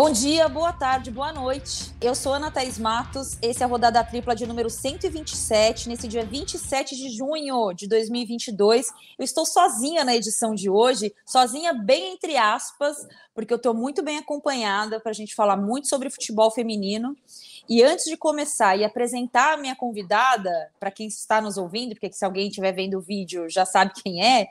Bom dia, boa tarde, boa noite. Eu sou Ana Thaís Matos, esse é a rodada tripla de número 127, nesse dia 27 de junho de 2022. Eu estou sozinha na edição de hoje, sozinha bem entre aspas, porque eu estou muito bem acompanhada para a gente falar muito sobre futebol feminino. E antes de começar e apresentar a minha convidada, para quem está nos ouvindo, porque se alguém estiver vendo o vídeo já sabe quem é,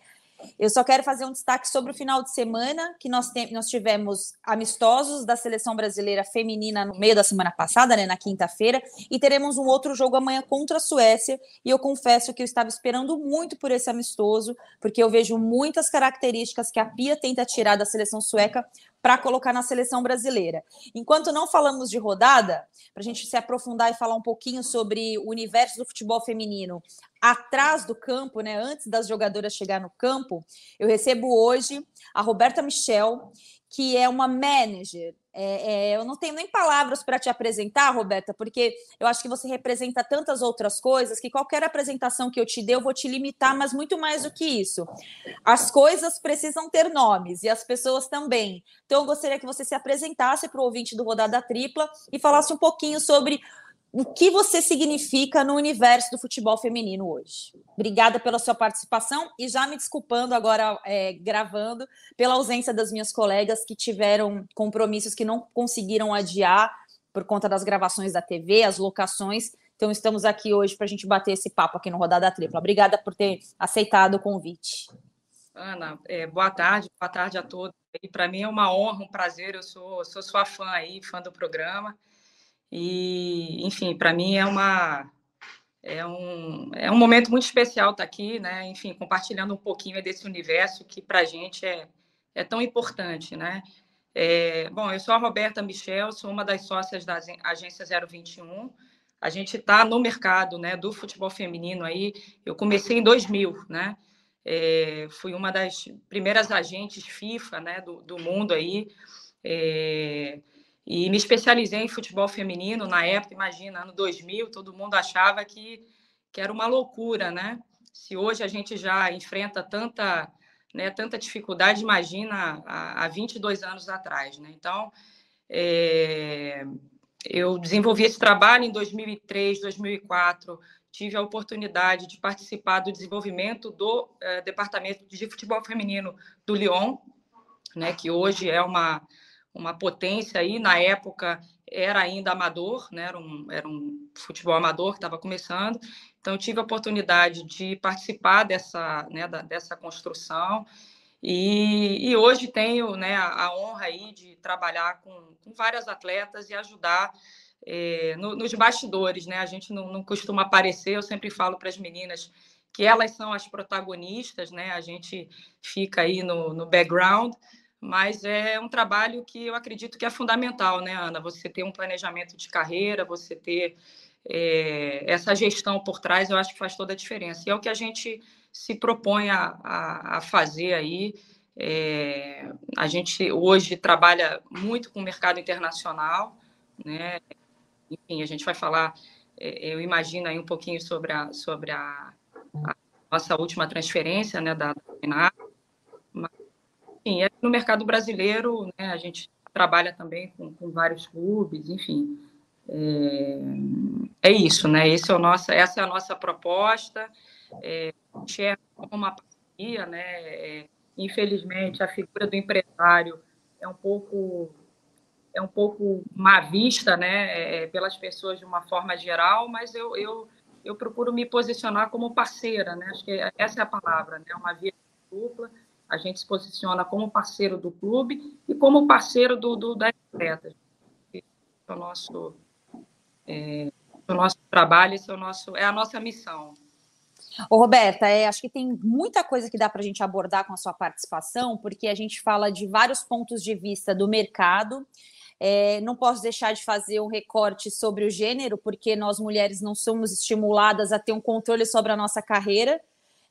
eu só quero fazer um destaque sobre o final de semana, que nós, nós tivemos amistosos da seleção brasileira feminina no meio da semana passada, né, na quinta-feira, e teremos um outro jogo amanhã contra a Suécia. E eu confesso que eu estava esperando muito por esse amistoso, porque eu vejo muitas características que a Pia tenta tirar da seleção sueca para colocar na seleção brasileira. Enquanto não falamos de rodada, para a gente se aprofundar e falar um pouquinho sobre o universo do futebol feminino atrás do campo, né, antes das jogadoras chegar no campo, eu recebo hoje a Roberta Michel, que é uma manager. É, é, eu não tenho nem palavras para te apresentar, Roberta, porque eu acho que você representa tantas outras coisas que qualquer apresentação que eu te dê, eu vou te limitar, mas muito mais do que isso. As coisas precisam ter nomes e as pessoas também. Então, eu gostaria que você se apresentasse para o ouvinte do Rodada Tripla e falasse um pouquinho sobre o que você significa no universo do futebol feminino hoje. Obrigada pela sua participação e já me desculpando agora, é, gravando, pela ausência das minhas colegas que tiveram compromissos que não conseguiram adiar por conta das gravações da TV, as locações. Então, estamos aqui hoje para a gente bater esse papo aqui no Rodada Tripla. Obrigada por ter aceitado o convite. Ana, é, boa tarde, boa tarde a todos. E para mim é uma honra, um prazer. Eu sou, sou sua fã aí, fã do programa. E, enfim, para mim é uma é um, é um momento muito especial estar tá aqui, né? Enfim, compartilhando um pouquinho desse universo que para a gente é, é tão importante, né? É, bom, eu sou a Roberta Michel, sou uma das sócias da agência 021. A gente está no mercado, né, do futebol feminino aí. Eu comecei em 2000, né? É, fui uma das primeiras agentes FIFA, né, do, do mundo aí. É, e me especializei em futebol feminino na época, imagina, ano 2000, todo mundo achava que, que era uma loucura, né? Se hoje a gente já enfrenta tanta, né, tanta dificuldade, imagina há, há 22 anos atrás, né? Então, é, eu desenvolvi esse trabalho em 2003, 2004, tive a oportunidade de participar do desenvolvimento do é, departamento de futebol feminino do Lyon, né, que hoje é uma uma potência aí, na época era ainda amador, né? era, um, era um futebol amador que estava começando, então eu tive a oportunidade de participar dessa, né, da, dessa construção e, e, hoje tenho né, a, honra aí de trabalhar com, com várias atletas e ajudar é, no, nos bastidores, né? A gente não, não costuma aparecer, eu sempre falo para as meninas que elas são as protagonistas, né? A gente fica aí no, no background, mas é um trabalho que eu acredito que é fundamental, né, Ana? Você ter um planejamento de carreira, você ter é, essa gestão por trás, eu acho que faz toda a diferença. E é o que a gente se propõe a, a, a fazer aí. É, a gente hoje trabalha muito com o mercado internacional, né? Enfim, a gente vai falar, é, eu imagino aí um pouquinho sobre a, sobre a, a nossa última transferência, né, da, da enfim, é no mercado brasileiro, né, a gente trabalha também com, com vários clubes, enfim. É, é, isso, né? Esse é o nosso, essa é a nossa proposta. É, enxerga como uma parceria, né? É, infelizmente, a figura do empresário é um pouco é um pouco má vista, né? É, pelas pessoas de uma forma geral, mas eu, eu eu procuro me posicionar como parceira, né? Acho que essa é a palavra, né? Uma via dupla a gente se posiciona como parceiro do clube e como parceiro do, do das. Esse é o nosso, é, o nosso trabalho, esse é, o nosso, é a nossa missão. Ô, Roberta, é, acho que tem muita coisa que dá para a gente abordar com a sua participação, porque a gente fala de vários pontos de vista do mercado. É, não posso deixar de fazer um recorte sobre o gênero, porque nós mulheres não somos estimuladas a ter um controle sobre a nossa carreira.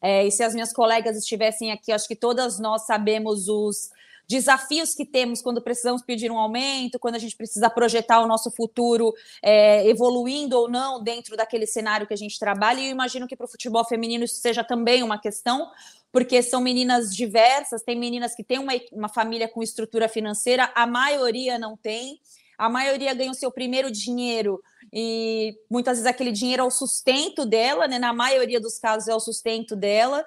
É, e se as minhas colegas estivessem aqui, acho que todas nós sabemos os desafios que temos quando precisamos pedir um aumento, quando a gente precisa projetar o nosso futuro é, evoluindo ou não dentro daquele cenário que a gente trabalha. E eu imagino que para o futebol feminino isso seja também uma questão, porque são meninas diversas, tem meninas que têm uma, uma família com estrutura financeira, a maioria não tem. A maioria ganha o seu primeiro dinheiro e muitas vezes aquele dinheiro é o sustento dela, né? Na maioria dos casos é o sustento dela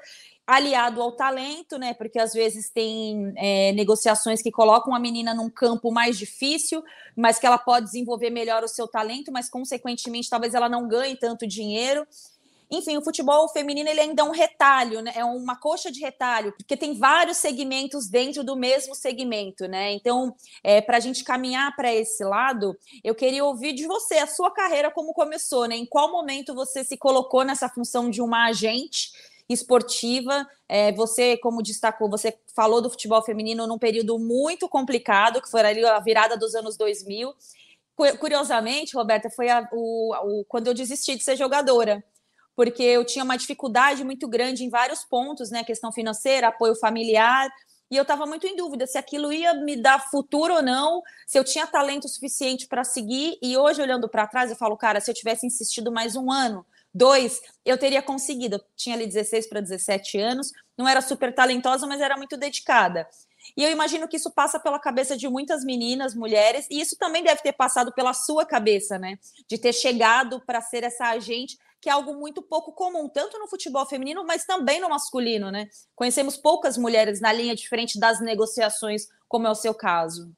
aliado ao talento, né? Porque às vezes tem é, negociações que colocam a menina num campo mais difícil, mas que ela pode desenvolver melhor o seu talento, mas consequentemente talvez ela não ganhe tanto dinheiro. Enfim, o futebol feminino ele ainda é um retalho, né? É uma coxa de retalho, porque tem vários segmentos dentro do mesmo segmento, né? Então, é, para a gente caminhar para esse lado, eu queria ouvir de você a sua carreira como começou, né? Em qual momento você se colocou nessa função de uma agente? esportiva. É, você, como destacou, você falou do futebol feminino num período muito complicado, que foi ali a virada dos anos 2000. Curiosamente, Roberta, foi a, o, o, quando eu desisti de ser jogadora, porque eu tinha uma dificuldade muito grande em vários pontos, né? Questão financeira, apoio familiar, e eu estava muito em dúvida se aquilo ia me dar futuro ou não, se eu tinha talento suficiente para seguir. E hoje, olhando para trás, eu falo, cara, se eu tivesse insistido mais um ano, dois, eu teria conseguido. Eu tinha ali 16 para 17 anos, não era super talentosa, mas era muito dedicada. E eu imagino que isso passa pela cabeça de muitas meninas, mulheres, e isso também deve ter passado pela sua cabeça, né? De ter chegado para ser essa agente, que é algo muito pouco comum, tanto no futebol feminino, mas também no masculino, né? Conhecemos poucas mulheres na linha diferente das negociações, como é o seu caso.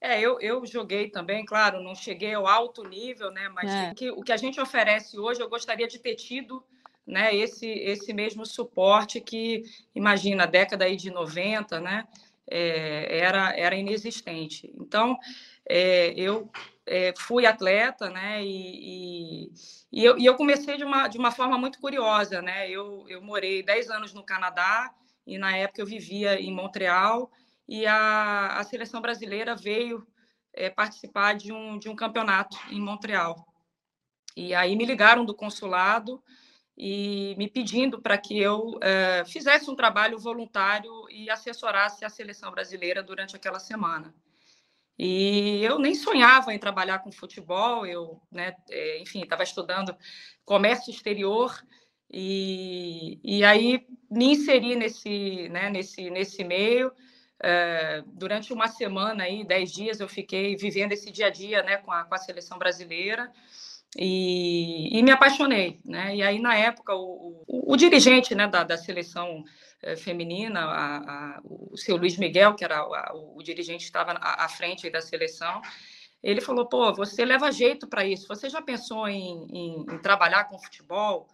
É, eu, eu joguei também, claro, não cheguei ao alto nível, né? Mas é. o, que, o que a gente oferece hoje, eu gostaria de ter tido né, esse, esse mesmo suporte que, imagina, a década aí de 90, né? É, era, era inexistente. Então, é, eu é, fui atleta, né? E, e, e, eu, e eu comecei de uma, de uma forma muito curiosa, né? Eu, eu morei 10 anos no Canadá e na época eu vivia em Montreal e a, a seleção brasileira veio é, participar de um, de um campeonato em Montreal. E aí me ligaram do consulado e me pedindo para que eu é, fizesse um trabalho voluntário e assessorasse a seleção brasileira durante aquela semana. E eu nem sonhava em trabalhar com futebol, eu, né, é, enfim, estava estudando comércio exterior e, e aí me inseri nesse, né, nesse, nesse meio é, durante uma semana aí, dez dias, eu fiquei vivendo esse dia a dia, né, com a, com a seleção brasileira e, e, me apaixonei, né? E aí na época o, o, o dirigente, né, da, da seleção feminina, a, a, o seu Luiz Miguel, que era o, o dirigente que estava à, à frente da seleção, ele falou: pô, você leva jeito para isso. Você já pensou em, em, em, trabalhar com futebol?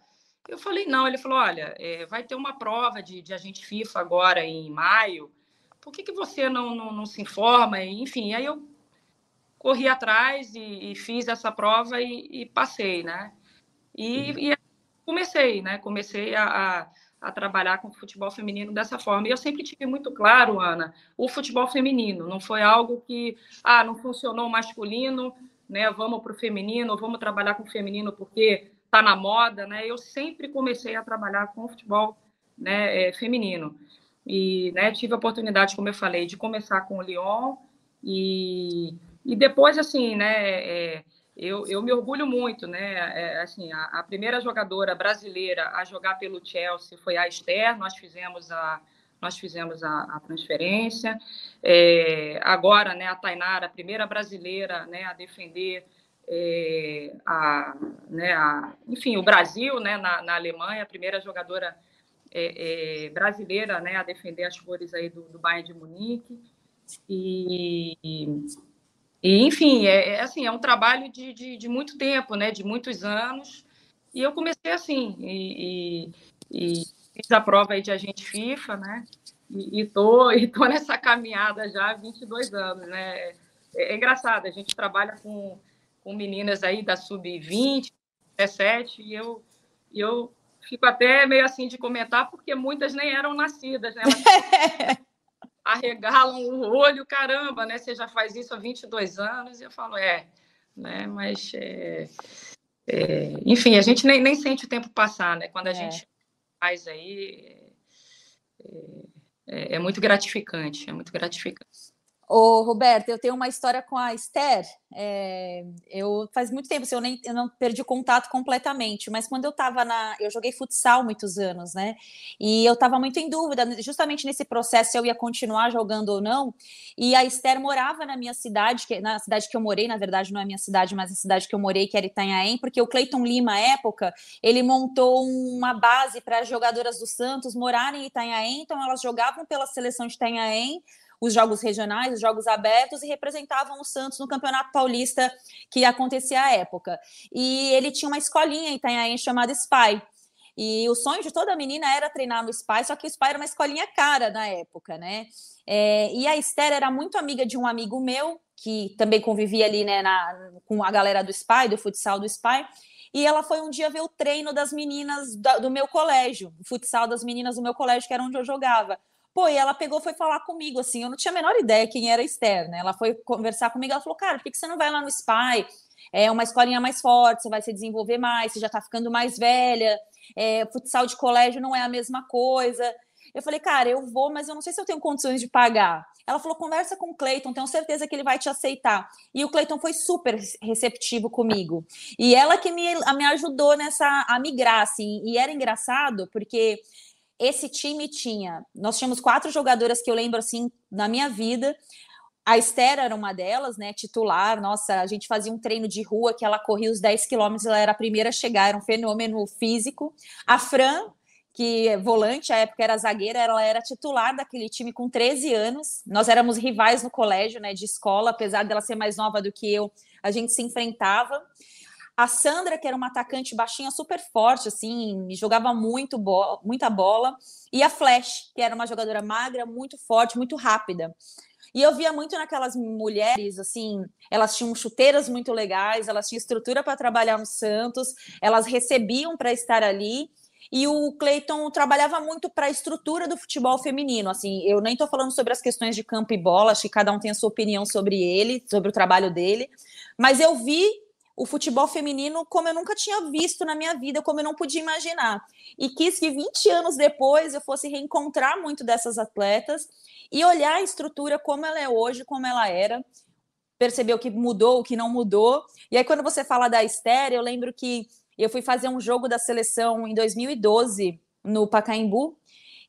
Eu falei: não. Ele falou: olha, é, vai ter uma prova de, de agente FIFA agora em maio por que, que você não, não, não se informa? Enfim, aí eu corri atrás e, e fiz essa prova e, e passei, né? E, e, comecei, né? Comecei a, a, a, trabalhar com o futebol feminino dessa forma. E eu sempre tive muito claro, Ana, o futebol feminino. Não foi algo que, ah, não funcionou o masculino, né? Vamos para o feminino, vamos trabalhar com o feminino porque está na moda, né? Eu sempre comecei a trabalhar com o futebol né, é, feminino. E né, tive a oportunidade, como eu falei, de começar com o Lyon e, e depois, assim, né, é, eu, eu me orgulho muito, né, é, assim, a, a, primeira jogadora brasileira a jogar pelo Chelsea foi a Esther, nós fizemos a, nós fizemos a, a transferência, é, agora, né, a Tainara, a primeira brasileira, né, a defender é, a, né, a, enfim, o Brasil, né, na, na Alemanha, a primeira jogadora é, é, brasileira né, a defender as cores aí do, do Bayern de Munique. E, e enfim, é, é, assim, é um trabalho de, de, de, muito tempo, né, de muitos anos. E eu comecei assim, e, e, e fiz a prova aí de agente FIFA, né? E, estou e tô nessa caminhada já há 22 anos, né? É, é engraçado, a gente trabalha com, com meninas aí da sub-20, 17, e eu, e eu fico até meio assim de comentar, porque muitas nem eram nascidas, né? Elas arregalam o olho, caramba, né? Você já faz isso há 22 anos, e eu falo, é, né? Mas, é, é, enfim, a gente nem, nem sente o tempo passar, né? Quando a é. gente faz aí, é, é, é muito gratificante, é muito gratificante. Ô, Roberto, eu tenho uma história com a Esther. É, eu faz muito tempo, assim, eu, nem, eu não perdi contato completamente, mas quando eu estava na. Eu joguei futsal muitos anos, né? E eu estava muito em dúvida, justamente nesse processo, se eu ia continuar jogando ou não. E a Esther morava na minha cidade, que, na cidade que eu morei, na verdade, não é a minha cidade, mas a cidade que eu morei, que era Itanhaém, porque o Cleiton Lima, à época, ele montou uma base para as jogadoras do Santos morarem em Itanhaém, então elas jogavam pela seleção de Itanhaém os jogos regionais, os jogos abertos e representavam o Santos no Campeonato Paulista que acontecia à época. E ele tinha uma escolinha em Itanhaém chamada SPY. E o sonho de toda menina era treinar no SPY, só que o SPY era uma escolinha cara na época, né? É, e a Esther era muito amiga de um amigo meu, que também convivia ali né, na, com a galera do SPY, do futsal do SPY, e ela foi um dia ver o treino das meninas do meu colégio, o futsal das meninas do meu colégio, que era onde eu jogava. Pô, e ela pegou, foi falar comigo, assim, eu não tinha a menor ideia quem era a Esther, né? Ela foi conversar comigo, ela falou, cara, por que você não vai lá no SPY? É uma escolinha mais forte, você vai se desenvolver mais, você já tá ficando mais velha, é, futsal de colégio não é a mesma coisa. Eu falei, cara, eu vou, mas eu não sei se eu tenho condições de pagar. Ela falou, conversa com o Cleiton, tenho certeza que ele vai te aceitar. E o Cleiton foi super receptivo comigo. E ela que me, me ajudou nessa a migrar, assim. E era engraçado, porque esse time tinha. Nós tínhamos quatro jogadoras que eu lembro assim na minha vida. A Esther era uma delas, né? Titular. Nossa, a gente fazia um treino de rua que ela corria os 10 quilômetros, ela era a primeira a chegar, era um fenômeno físico. A Fran, que é volante, à época era zagueira, ela era titular daquele time com 13 anos. Nós éramos rivais no colégio, né, de escola, apesar dela ser mais nova do que eu, a gente se enfrentava. A Sandra, que era uma atacante baixinha, super forte, assim, jogava muito bo muita bola. E a Flash, que era uma jogadora magra, muito forte, muito rápida. E eu via muito naquelas mulheres, assim, elas tinham chuteiras muito legais, elas tinham estrutura para trabalhar no Santos, elas recebiam para estar ali. E o Cleiton trabalhava muito para a estrutura do futebol feminino. Assim, eu nem estou falando sobre as questões de campo e bola, acho que cada um tem a sua opinião sobre ele, sobre o trabalho dele. Mas eu vi o futebol feminino como eu nunca tinha visto na minha vida, como eu não podia imaginar. E quis que 20 anos depois eu fosse reencontrar muito dessas atletas e olhar a estrutura como ela é hoje, como ela era, perceber o que mudou, o que não mudou. E aí, quando você fala da Esther, eu lembro que eu fui fazer um jogo da seleção em 2012 no Pacaembu.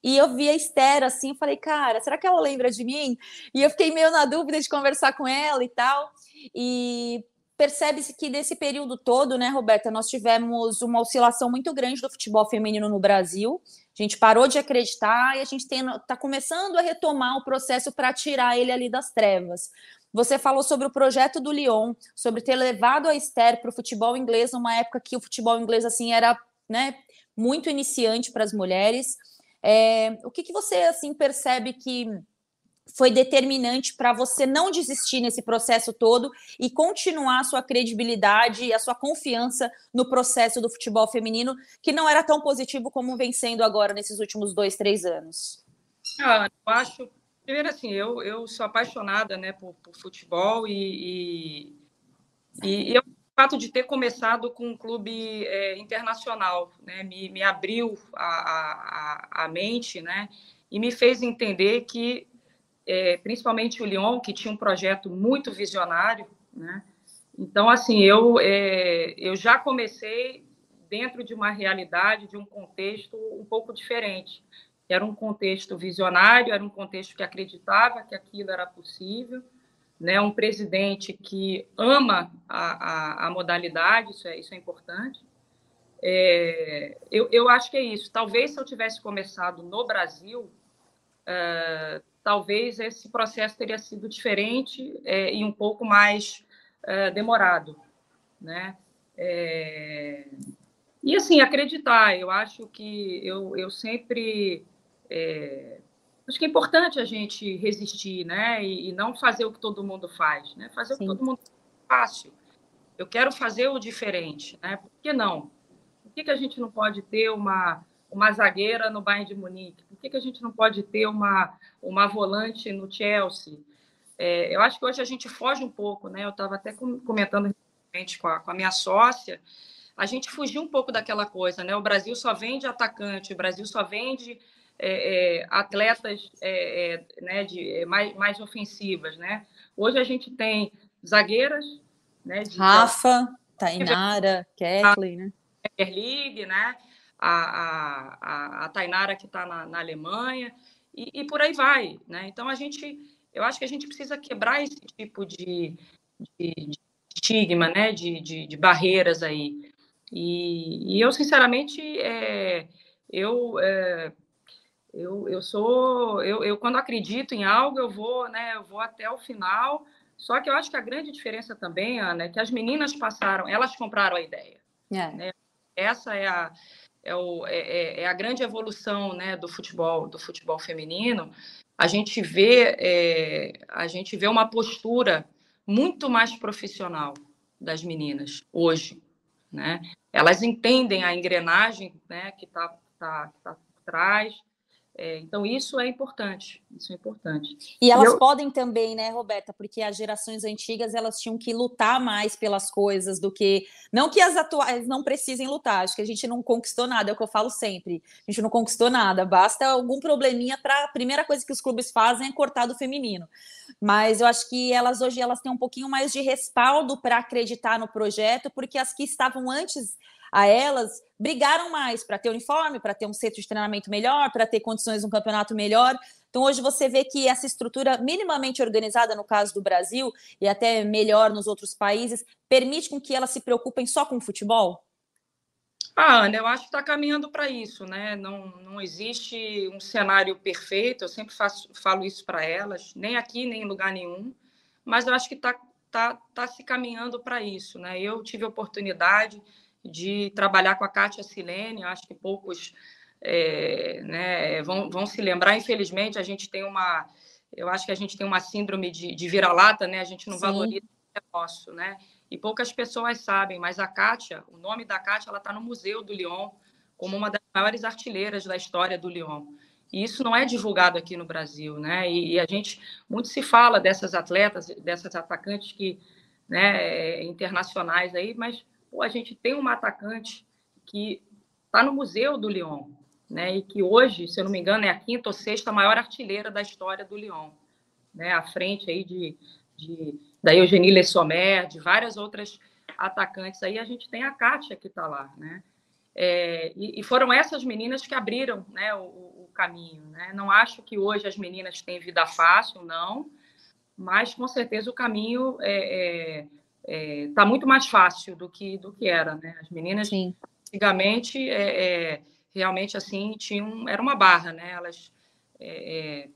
E eu vi a Esther assim, falei, cara, será que ela lembra de mim? E eu fiquei meio na dúvida de conversar com ela e tal. E percebe-se que nesse período todo, né, Roberta, nós tivemos uma oscilação muito grande do futebol feminino no Brasil. A gente parou de acreditar e a gente está começando a retomar o processo para tirar ele ali das trevas. Você falou sobre o projeto do Lyon, sobre ter levado a Esther para o futebol inglês numa época que o futebol inglês assim era, né, muito iniciante para as mulheres. É, o que, que você assim percebe que foi determinante para você não desistir nesse processo todo e continuar a sua credibilidade e a sua confiança no processo do futebol feminino, que não era tão positivo como vem sendo agora nesses últimos dois, três anos? Ah, eu acho. Primeiro, assim, eu, eu sou apaixonada né, por, por futebol e, e, e eu, o fato de ter começado com um clube é, internacional né, me, me abriu a, a, a mente né, e me fez entender que é, principalmente o Lyon, que tinha um projeto muito visionário, né? Então, assim, eu, é, eu já comecei dentro de uma realidade, de um contexto um pouco diferente. Era um contexto visionário, era um contexto que acreditava que aquilo era possível, né? um presidente que ama a, a, a modalidade, isso é, isso é importante. É, eu, eu acho que é isso. Talvez se eu tivesse começado no Brasil, uh, talvez esse processo teria sido diferente é, e um pouco mais é, demorado, né? É... E assim acreditar, eu acho que eu, eu sempre é, acho que é importante a gente resistir, né? E, e, não fazer o que todo mundo faz, né? Fazer Sim. o que todo mundo faz fácil. Eu quero fazer o diferente, né? Por que não? Por que, que a gente não pode ter uma uma zagueira no Bayern de Munique? Por que, que a gente não pode ter uma, uma volante no Chelsea? É, eu acho que hoje a gente foge um pouco, né? Eu estava até comentando com a, com a minha sócia, a gente fugiu um pouco daquela coisa, né? O Brasil só vende atacante, o Brasil só vende é, é, atletas é, é, né, de, mais, mais ofensivas, né? Hoje a gente tem zagueiras, né? De, Rafa, Tainara, Kathleen, né? Premier League, né? A, a, a Tainara que está na, na, Alemanha e, e, por aí vai, né? Então a gente, eu acho que a gente precisa quebrar esse tipo de, de, de estigma, né? De, de, de, barreiras aí. E, e eu sinceramente, é, eu é, eu, eu sou eu, eu quando acredito em algo eu vou né eu vou até o final só que eu acho que a grande diferença também, Ana, é que as meninas passaram, elas compraram a ideia. É. Né? Essa é a, é, o, é, é, é, a grande evolução né, do futebol, do futebol feminino. A gente vê é, a gente vê uma postura muito mais profissional das meninas hoje, né? Elas entendem a engrenagem, né, que está tá, tá por trás é, então, isso é importante, isso é importante. E elas e eu... podem também, né, Roberta, porque as gerações antigas, elas tinham que lutar mais pelas coisas do que... Não que as atuais não precisem lutar, acho que a gente não conquistou nada, é o que eu falo sempre. A gente não conquistou nada, basta algum probleminha para... A primeira coisa que os clubes fazem é cortar do feminino. Mas eu acho que elas hoje, elas têm um pouquinho mais de respaldo para acreditar no projeto, porque as que estavam antes a elas brigaram mais para ter uniforme, para ter um centro de treinamento melhor, para ter condições de um campeonato melhor. Então, hoje você vê que essa estrutura minimamente organizada, no caso do Brasil, e até melhor nos outros países, permite com que elas se preocupem só com o futebol? Ah, Ana, eu acho que está caminhando para isso, né? Não, não existe um cenário perfeito, eu sempre faço, falo isso para elas, nem aqui, nem em lugar nenhum, mas eu acho que está tá, tá se caminhando para isso, né? Eu tive oportunidade de trabalhar com a Kátia Silene, acho que poucos é, né, vão, vão se lembrar. Infelizmente, a gente tem uma, eu acho que a gente tem uma síndrome de, de vira-lata, né? A gente não Sim. valoriza o nosso, né? E poucas pessoas sabem, mas a Kátia, o nome da Kátia, ela está no Museu do Lyon como uma das maiores artilheiras da história do Lyon. E isso não é divulgado aqui no Brasil, né? E, e a gente muito se fala dessas atletas, dessas atacantes que, né, internacionais aí, mas a gente tem uma atacante que está no Museu do Lyon, né? E que hoje, se eu não me engano, é a quinta ou sexta maior artilheira da história do Lyon, né? À frente aí de, de da Eugenie Le Sommer, de várias outras atacantes aí, a gente tem a Kátia que está lá, né? É, e, e, foram essas meninas que abriram né, o, o, caminho. Né? Não acho que hoje as meninas têm vida fácil, não, mas com certeza o caminho é, é está é, tá muito mais fácil do que do que era, né? As meninas Sim. antigamente é, é, realmente assim tinham era uma barra, né? Elas é, é,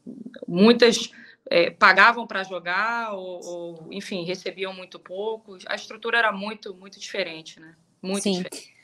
muitas é, pagavam para jogar ou, ou, enfim recebiam muito pouco. A estrutura era muito muito diferente, né? Muito Sim. diferente.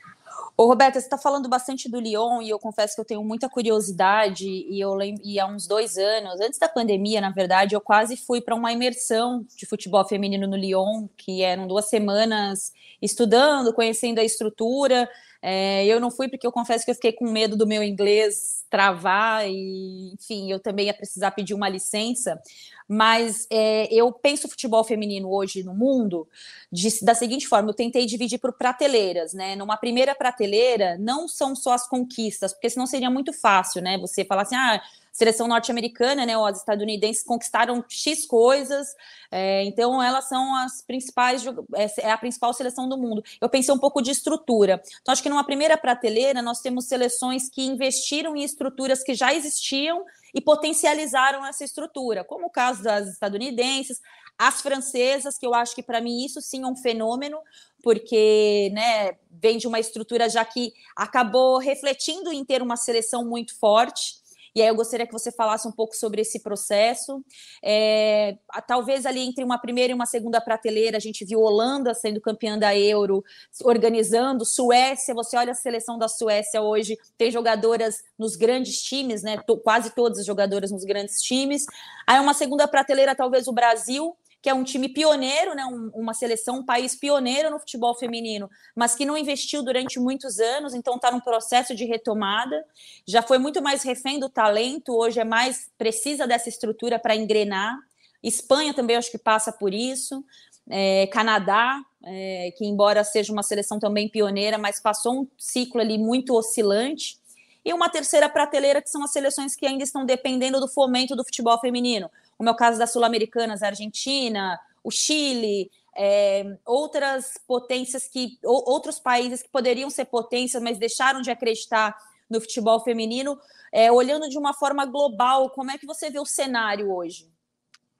Ô, Roberta, você está falando bastante do Lyon e eu confesso que eu tenho muita curiosidade e eu lembro, e há uns dois anos, antes da pandemia, na verdade, eu quase fui para uma imersão de futebol feminino no Lyon, que eram duas semanas estudando, conhecendo a estrutura. É, eu não fui porque eu confesso que eu fiquei com medo do meu inglês travar e, enfim, eu também ia precisar pedir uma licença. Mas é, eu penso o futebol feminino hoje no mundo de, da seguinte forma: eu tentei dividir por prateleiras, né? Numa primeira prateleira, não são só as conquistas, porque senão seria muito fácil, né? Você falar assim, ah, seleção norte-americana, né, ou as estadunidenses conquistaram X coisas, é, então elas são as principais, é, é a principal seleção do mundo. Eu pensei um pouco de estrutura. Então, acho que numa primeira prateleira, nós temos seleções que investiram em estruturas que já existiam e potencializaram essa estrutura, como o caso das estadunidenses, as francesas, que eu acho que para mim isso sim é um fenômeno, porque né, vem de uma estrutura já que acabou refletindo em ter uma seleção muito forte. E aí eu gostaria que você falasse um pouco sobre esse processo. É, talvez ali entre uma primeira e uma segunda prateleira, a gente viu Holanda sendo campeã da Euro, organizando, Suécia, você olha a seleção da Suécia hoje, tem jogadoras nos grandes times, né? Quase todas as jogadoras nos grandes times. Aí uma segunda prateleira, talvez o Brasil, que é um time pioneiro, né, um, uma seleção, um país pioneiro no futebol feminino, mas que não investiu durante muitos anos, então está num processo de retomada. Já foi muito mais refém do talento, hoje é mais precisa dessa estrutura para engrenar. Espanha também acho que passa por isso. É, Canadá, é, que embora seja uma seleção também pioneira, mas passou um ciclo ali muito oscilante. e uma terceira prateleira, que são as seleções que ainda estão dependendo do fomento do futebol feminino, como é o caso das sul-americanas, a Argentina, o Chile, é, outras potências que, ou, outros países que poderiam ser potências, mas deixaram de acreditar no futebol feminino. É, olhando de uma forma global, como é que você vê o cenário hoje?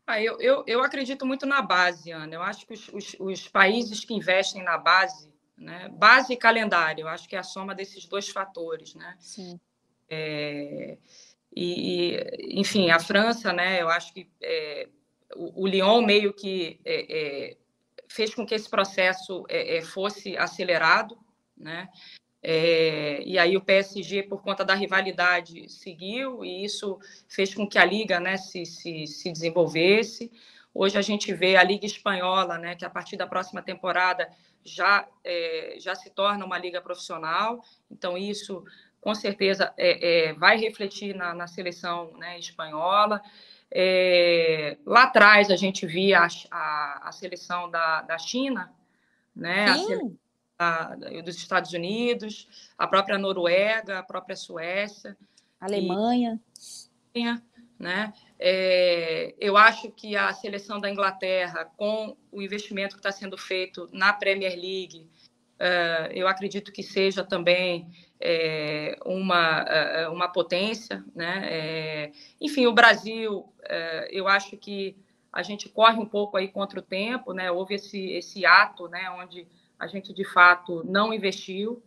Ah, eu, eu, eu acredito muito na base, Ana. Eu acho que os, os, os países que investem na base, né, base e calendário, eu acho que é a soma desses dois fatores, né? Sim. É, e, enfim, a França, né? Eu acho que é, o, o Lyon meio que é, é fez com que esse processo é, é, fosse acelerado, né? É, e aí o PSG, por conta da rivalidade, seguiu, e isso fez com que a Liga né, se, se, se desenvolvesse. Hoje a gente vê a Liga Espanhola, né, que a partir da próxima temporada já, é, já se torna uma liga profissional, então isso com certeza é, é vai refletir na, na seleção né, espanhola. É, lá atrás a gente via a, a, a seleção da, da China, né? A, dos Estados Unidos, a própria Noruega, a própria Suécia, Alemanha, e, né? É, eu acho que a seleção da Inglaterra, com o investimento que está sendo feito na Premier League, eu acredito que seja também é, uma, é, uma potência. Né? É, enfim, o Brasil, é, eu acho que a gente corre um pouco aí contra o tempo, né? houve esse, esse ato né, onde a gente, de fato, não investiu.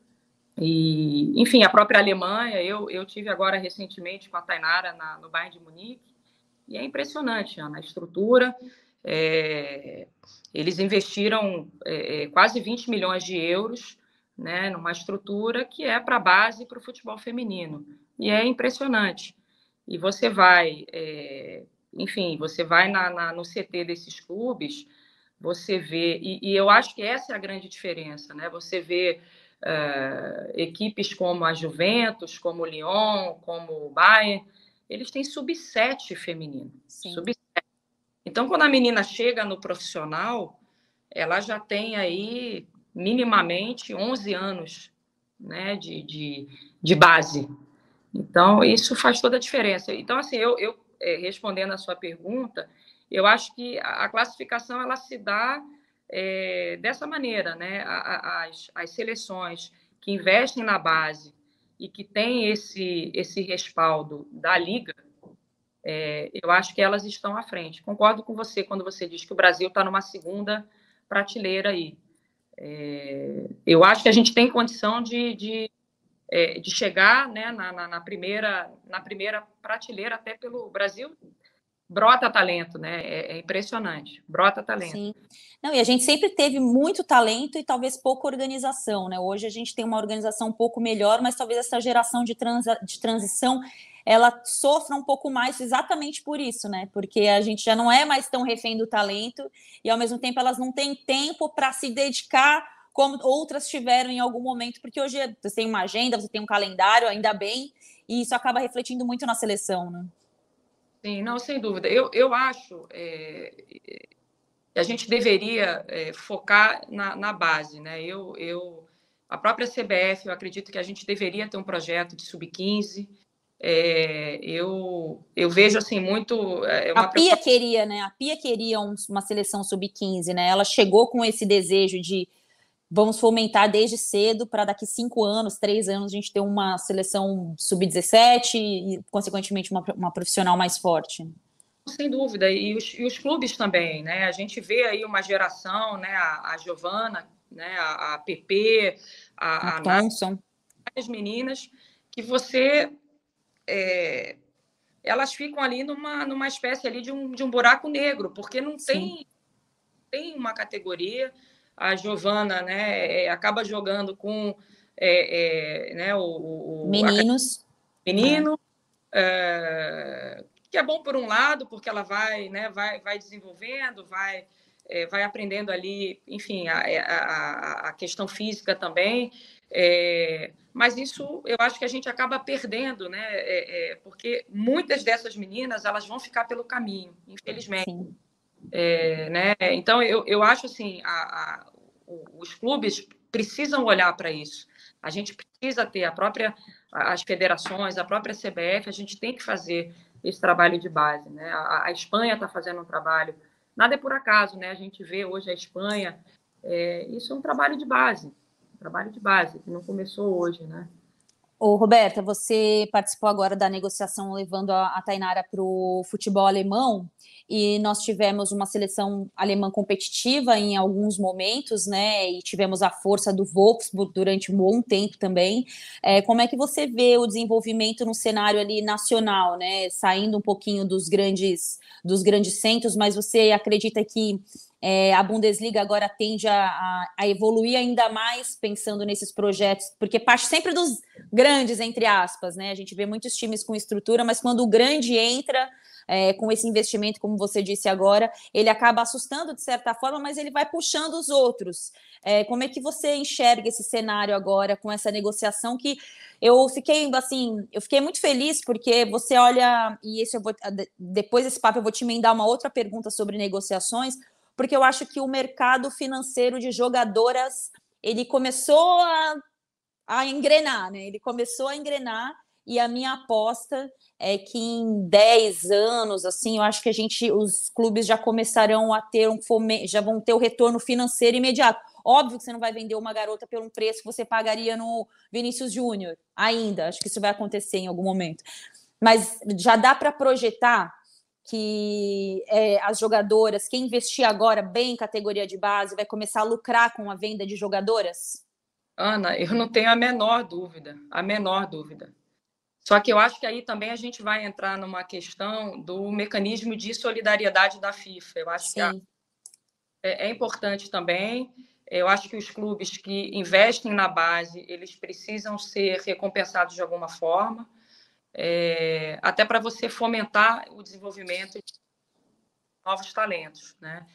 E, enfim, a própria Alemanha, eu, eu tive agora recentemente com a Tainara na, no bairro de Munique, e é impressionante, Ana, a estrutura. É, eles investiram é, quase 20 milhões de euros né, numa estrutura que é para a base para o futebol feminino. E é impressionante. E você vai, é, enfim, você vai na, na, no CT desses clubes, você vê, e, e, eu acho que essa é a grande diferença, né? Você vê uh, equipes como a Juventus, como o Lyon, como o Bayern, eles têm sub-7 feminino. Sub então, quando a menina chega no profissional, ela já tem aí minimamente 11 anos né, de, de, de base. Então, isso faz toda a diferença. Então, assim, eu, eu é, respondendo a sua pergunta, eu acho que a, classificação ela se dá é, dessa maneira, né? As, as seleções que investem na base e que têm esse, esse respaldo da liga, é, eu acho que elas estão à frente. Concordo com você quando você diz que o Brasil está numa segunda prateleira aí. É, eu acho que a gente tem condição de, de, é, de chegar né, na, na, na, primeira, na primeira prateleira, até pelo Brasil. Brota talento, né? É, é, impressionante. Brota talento. Sim. Não, e a gente sempre teve muito talento e talvez pouca organização, né? Hoje a gente tem uma organização um pouco melhor, mas talvez essa geração de, transa, de transição ela sofra um pouco mais exatamente por isso, né? Porque a gente já não é mais tão refém do talento e ao mesmo tempo elas não têm tempo para se dedicar como outras tiveram em algum momento, porque hoje você tem uma agenda, você tem um calendário, ainda bem, e isso acaba refletindo muito na seleção, né? Sim, não, sem dúvida. Eu, eu acho é, que a gente deveria é, focar na, na base, né? Eu, eu, a própria CBF, eu acredito que a gente deveria ter um projeto de sub-15, é, eu, eu vejo assim muito. A Pia queria, né? A Pia queria um, uma seleção sub-15, né? Ela chegou com esse desejo de vamos fomentar desde cedo para daqui cinco anos, três anos, a gente ter uma seleção sub-17 e, consequentemente, uma, uma profissional mais forte. Sem dúvida, e os, e os, clubes também, né? A gente vê aí uma geração, né? A, a Giovana, né? A, a PP, a, a, a Thompson, as meninas que você é, elas ficam ali numa, numa espécie ali de um, de um buraco negro, porque não tem, tem uma categoria. A Giovana né, é, acaba jogando com é, é, né, o, o meninos. menino, é, que é bom por um lado, porque ela vai, né, vai, vai desenvolvendo, vai, é, vai aprendendo ali, enfim, a, a, a questão física também. É, mas isso eu acho que a gente acaba perdendo, né? É, é, porque muitas dessas meninas elas vão ficar pelo caminho, infelizmente. É, né? Então eu, eu acho assim, a, a, os clubes precisam olhar para isso. A gente precisa ter a própria as federações, a própria CBF, a gente tem que fazer esse trabalho de base. Né? A, a Espanha está fazendo um trabalho, nada é por acaso, né? a gente vê hoje a Espanha, é, isso é um trabalho de base, um trabalho de base, que não começou hoje. Né? Ô, Roberta, você participou agora da negociação levando a, a Tainara para o futebol alemão e nós tivemos uma seleção alemã competitiva em alguns momentos, né? E tivemos a força do Wolfsburg durante um bom tempo também. É, como é que você vê o desenvolvimento no cenário ali nacional, né? Saindo um pouquinho dos grandes dos grandes centros, mas você acredita que é, a Bundesliga agora tende a, a, a, evoluir ainda mais pensando nesses projetos, porque parte sempre dos grandes, entre aspas, né? A gente vê muitos times com estrutura, mas quando o grande entra, é, com esse investimento, como você disse agora, ele acaba assustando de certa forma, mas ele vai puxando os outros. É, como é que você enxerga esse cenário agora com essa negociação que eu fiquei assim, eu fiquei muito feliz porque você olha, e esse eu vou, depois desse papo eu vou te emendar uma outra pergunta sobre negociações, porque eu acho que o mercado financeiro de jogadoras ele começou a, a engrenar, né? Ele começou a engrenar e a minha aposta é que em 10 anos, assim, eu acho que a gente, os clubes já começarão a ter um fome, já vão ter o retorno financeiro imediato. Óbvio que você não vai vender uma garota pelo preço que você pagaria no Vinícius Júnior, ainda. Acho que isso vai acontecer em algum momento. Mas já dá para projetar que é, as jogadoras, quem investir agora bem em categoria de base, vai começar a lucrar com a venda de jogadoras? Ana, eu não tenho a menor dúvida, a menor dúvida. Só que eu acho que aí também a gente vai entrar numa questão do mecanismo de solidariedade da FIFA. Eu acho Sim. que é, é importante também. Eu acho que os clubes que investem na base, eles precisam ser recompensados de alguma forma, é, até para você fomentar o desenvolvimento de novos talentos, né?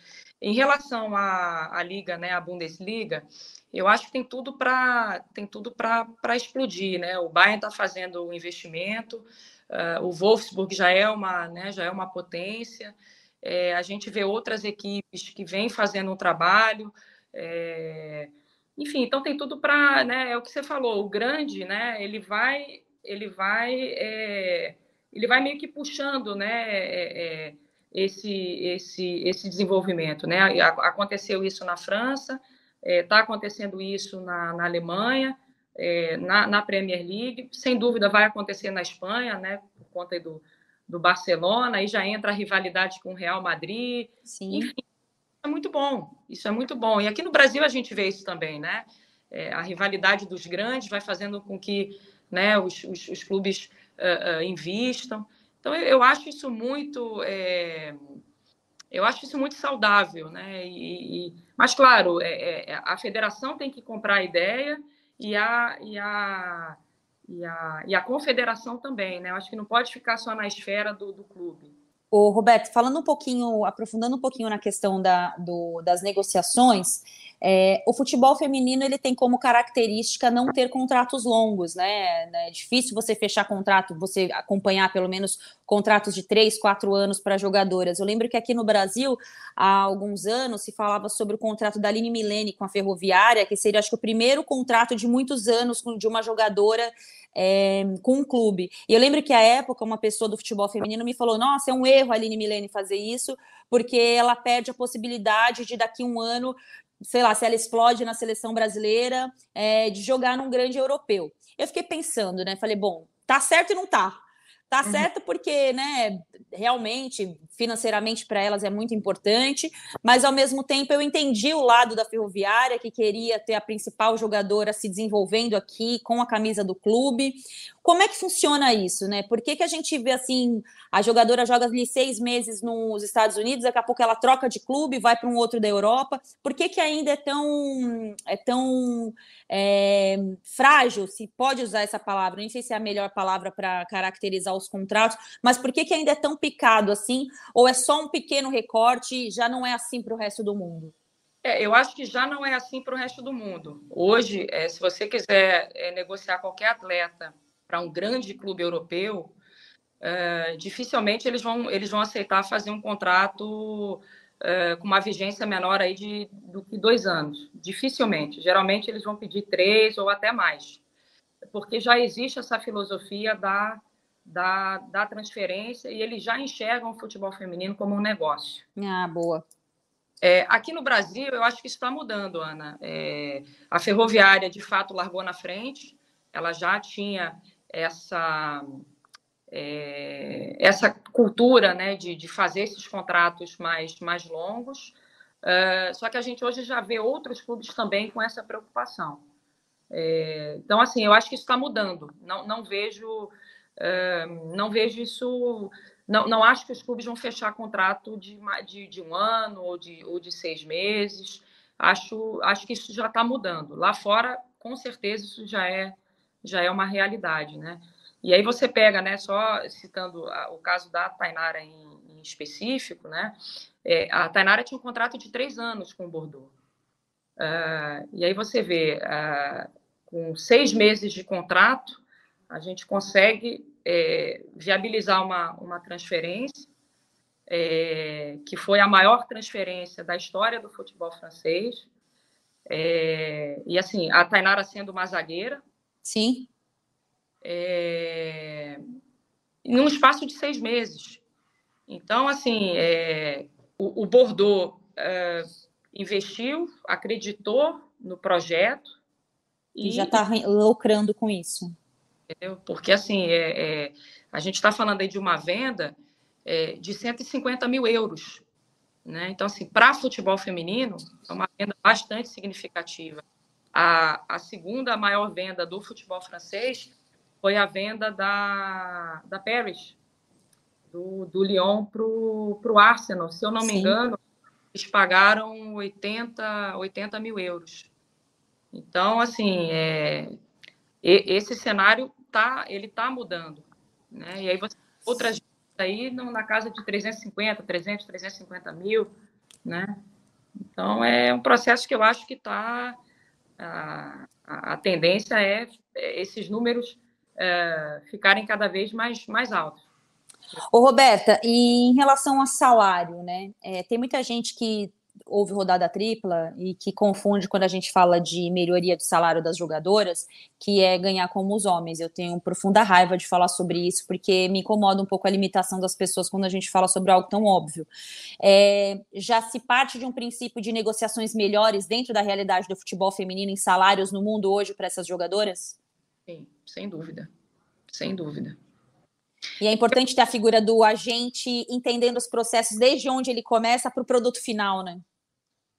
Em relação à, à liga, né, a Bundesliga, eu acho que tem tudo para tem tudo para explodir, né? O Bayern está fazendo o investimento, uh, o Wolfsburg já é uma né, já é uma potência. É, a gente vê outras equipes que vêm fazendo um trabalho. É, enfim, então tem tudo para, né? É o que você falou. O grande, né? Ele vai ele vai é, ele vai meio que puxando, né? É, é, esse esse esse desenvolvimento, né? Aconteceu isso na França Está é, acontecendo isso na, na Alemanha, é, na, na, Premier League, sem dúvida vai acontecer na Espanha, né, por conta do, do Barcelona, aí já entra a rivalidade com o Real Madrid. Sim. Enfim, é muito bom, isso é muito bom. E aqui no Brasil a gente vê isso também, né? É, a rivalidade dos grandes vai fazendo com que né, os, os, os clubes uh, uh, invistam. Então, eu, eu, acho isso muito. É, eu acho isso muito saudável, né? E, e mas, claro, é, é, a federação tem que comprar a ideia e a, e a, e a, e a confederação também, né? Eu acho que não pode ficar só na esfera do, do clube. O Roberto, falando um pouquinho, aprofundando um pouquinho na questão da, do, das negociações, é, o futebol feminino ele tem como característica não ter contratos longos, né? É difícil você fechar contrato, você acompanhar pelo menos contratos de três, quatro anos para jogadoras. Eu lembro que aqui no Brasil, há alguns anos, se falava sobre o contrato da Aline Milene com a Ferroviária, que seria, acho que, o primeiro contrato de muitos anos de uma jogadora é, com um clube. E eu lembro que à época uma pessoa do futebol feminino me falou: Nossa, é um erro a Aline Milene fazer isso, porque ela perde a possibilidade de daqui a um ano sei lá, se ela explode na seleção brasileira, é, de jogar num grande europeu. Eu fiquei pensando, né? Falei, bom, tá certo e não tá. Tá uhum. certo porque, né, realmente, financeiramente para elas é muito importante, mas ao mesmo tempo eu entendi o lado da Ferroviária, que queria ter a principal jogadora se desenvolvendo aqui com a camisa do clube. Como é que funciona isso, né? Por que, que a gente vê assim, a jogadora joga ali seis meses nos Estados Unidos, daqui a pouco ela troca de clube, vai para um outro da Europa. Por que, que ainda é tão, é tão é, frágil, se pode usar essa palavra, nem sei se é a melhor palavra para caracterizar os contratos, mas por que, que ainda é tão picado assim? Ou é só um pequeno recorte e já não é assim para o resto do mundo? É, eu acho que já não é assim para o resto do mundo. Hoje, é, se você quiser é, negociar qualquer atleta para um grande clube europeu, é, dificilmente eles vão, eles vão aceitar fazer um contrato é, com uma vigência menor aí de, do que dois anos. Dificilmente. Geralmente eles vão pedir três ou até mais. porque já existe essa filosofia da, da, da transferência e eles já enxergam o futebol feminino como um negócio. Ah, boa. É, aqui no Brasil, eu acho que isso está mudando, Ana. É, a ferroviária, de fato, largou na frente, ela já tinha essa, é, essa cultura né, de, de fazer esses contratos mais, mais longos, é, só que a gente hoje já vê outros clubes também com essa preocupação. É, então, assim, eu acho que isso está mudando. Não, não vejo é, não vejo isso não, não acho que os clubes vão fechar contrato de, de, de um ano ou de, ou de seis meses. Acho, acho que isso já está mudando. Lá fora, com certeza, isso já é, já é uma realidade, né? E aí você pega, né, só citando o caso da Tainara em, em específico, né? É, a Tainara tinha um contrato de três anos com o Bordeaux. Uh, e aí você vê, uh, com seis meses de contrato, a gente consegue é, viabilizar uma, uma transferência, é, que foi a maior transferência da história do futebol francês. É, e assim, a Tainara sendo uma zagueira. Sim. É, num espaço de seis meses. Então, assim, é, o, o, Bordeaux é, investiu, acreditou no projeto. E, e já está lucrando com isso entendeu? Porque, assim, é, é a gente está falando aí de uma venda é, de 150 mil euros. Né? Então, assim, para futebol feminino, é uma venda bastante significativa. A, a segunda maior venda do futebol francês foi a venda da, da Paris, do, do Lyon para o Arsenal. Se eu não me Sim. engano, eles pagaram 80, 80 mil euros. Então, assim, é, esse cenário tá, ele tá mudando, né? E aí você outras aí na casa de 350, 300, 350 mil, né? Então é um processo que eu acho que está a, a, tendência é, é esses números é, ficarem cada vez mais mais altos. Ô, Roberta, e em relação a salário, né? É, tem muita gente que houve rodada tripla e que confunde quando a gente fala de melhoria do salário das jogadoras, que é ganhar como os homens. Eu tenho profunda raiva de falar sobre isso, porque me incomoda um pouco a limitação das pessoas quando a gente fala sobre algo tão óbvio. É, já se parte de um princípio de negociações melhores dentro da realidade do futebol feminino em salários no mundo hoje para essas jogadoras? Sim, sem dúvida. Sem dúvida. E é importante ter a figura do agente entendendo os processos desde onde ele começa para o produto final, né?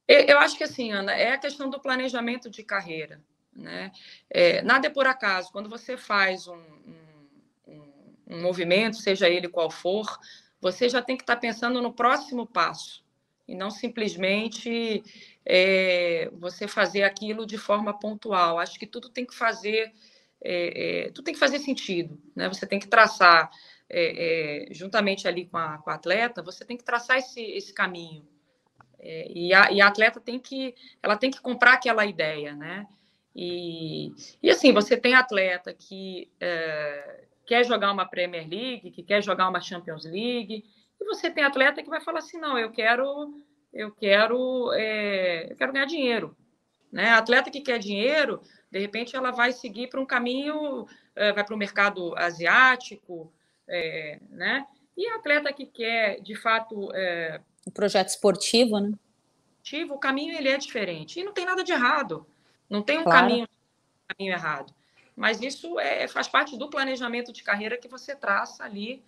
Eu acho que assim, Ana, é a questão do planejamento de carreira. Né? É, nada é por acaso. Quando você faz um, um, um, movimento, seja ele qual for, você já tem que estar pensando no próximo passo e não simplesmente é, você fazer aquilo de forma pontual. Acho que tudo tem que fazer, é, é tudo tem que fazer sentido. Né? Você tem que traçar, é, é, juntamente ali com a, com a atleta, você tem que traçar esse, esse caminho. É, e, a, e a atleta tem que, ela tem que comprar aquela ideia, né? E, e assim, você tem atleta que é, quer jogar uma Premier League, que quer jogar uma Champions League, e você tem atleta que vai falar assim, não, eu quero, eu quero, é, eu quero ganhar dinheiro, né? Atleta que quer dinheiro, de repente ela vai seguir para um caminho, é, vai para o mercado asiático, é, né? E atleta que quer, de fato, é, o projeto esportivo, né? O caminho ele é diferente e não tem nada de errado. Não tem um claro. caminho, caminho errado. Mas isso é, faz parte do planejamento de carreira que você traça ali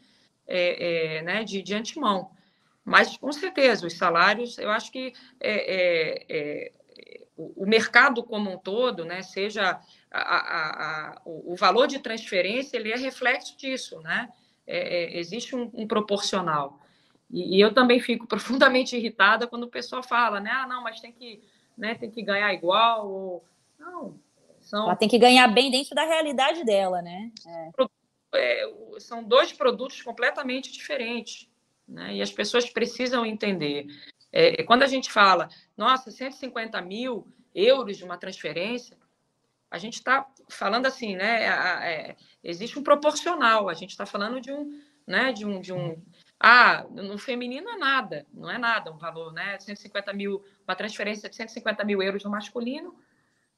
é, é, né, de, de antemão. Mas, com certeza, os salários, eu acho que é, é, é o, o, mercado como um todo, né, seja a, a, a, o, o, valor de transferência, ele é reflexo disso, né? É, existe um, um proporcional. E, e, eu também fico profundamente irritada quando o pessoal fala, né? Ah, não, mas tem que, né, tem que ganhar igual. Ou... Não. São... Ela tem que ganhar bem dentro da realidade dela, né? É. É, são dois produtos completamente diferentes. Né? E as pessoas precisam entender. É, quando a gente fala, nossa, 150 mil euros de uma transferência, a gente está falando assim, né? É, existe um proporcional, a gente está falando de um, né, de um, de um ah, no feminino é nada, não é nada um valor, né? 150 mil, uma transferência de 150 mil euros no masculino,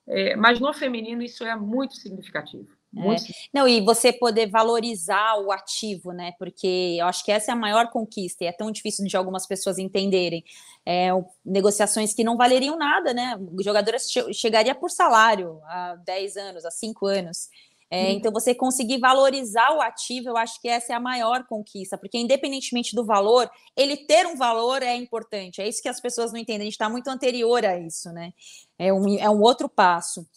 é, mas no feminino isso é muito significativo, É. Não, e você poder valorizar o ativo, né? Porque eu acho que essa é a maior conquista e é tão difícil de algumas pessoas entenderem. É, negociações que não valeriam nada, né? O jogador chegaria por salário há 10 anos, há 5 anos. É, então, você conseguir valorizar o ativo, eu acho que essa é a maior conquista, porque independentemente do valor, ele ter um valor é importante. É isso que as pessoas não entendem. A gente está muito anterior a isso, né? É um, é um outro passo.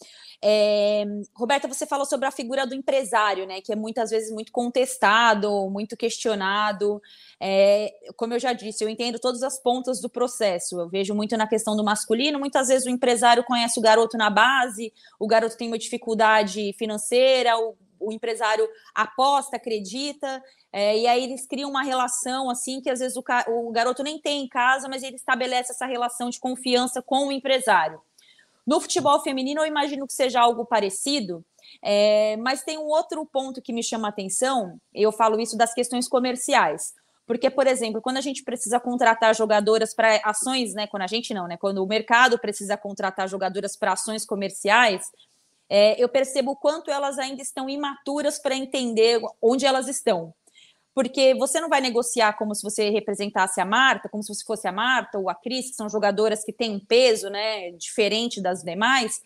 É, Roberta, você falou sobre a figura do empresário, né? Que é muitas vezes muito contestado, muito questionado. É, como eu já disse, eu entendo todas as pontas do processo. Eu vejo muito na questão do masculino. Muitas vezes o empresário conhece o garoto na base, o garoto tem uma dificuldade financeira, o, o empresário aposta, acredita, é, e aí eles criam uma relação assim que às vezes o, o garoto nem tem em casa, mas ele estabelece essa relação de confiança com o empresário. No futebol feminino, eu imagino que seja algo parecido, é, mas tem um outro ponto que me chama a atenção, eu falo isso das questões comerciais. Porque, por exemplo, quando a gente precisa contratar jogadoras para ações, né? Quando a gente não, né? Quando o mercado precisa contratar jogadoras para ações comerciais, é, eu percebo o quanto elas ainda estão imaturas para entender onde elas estão porque você não vai negociar como se você representasse a Marta, como se você fosse a Marta ou a Cris, que são jogadoras que têm um peso né, diferente das demais,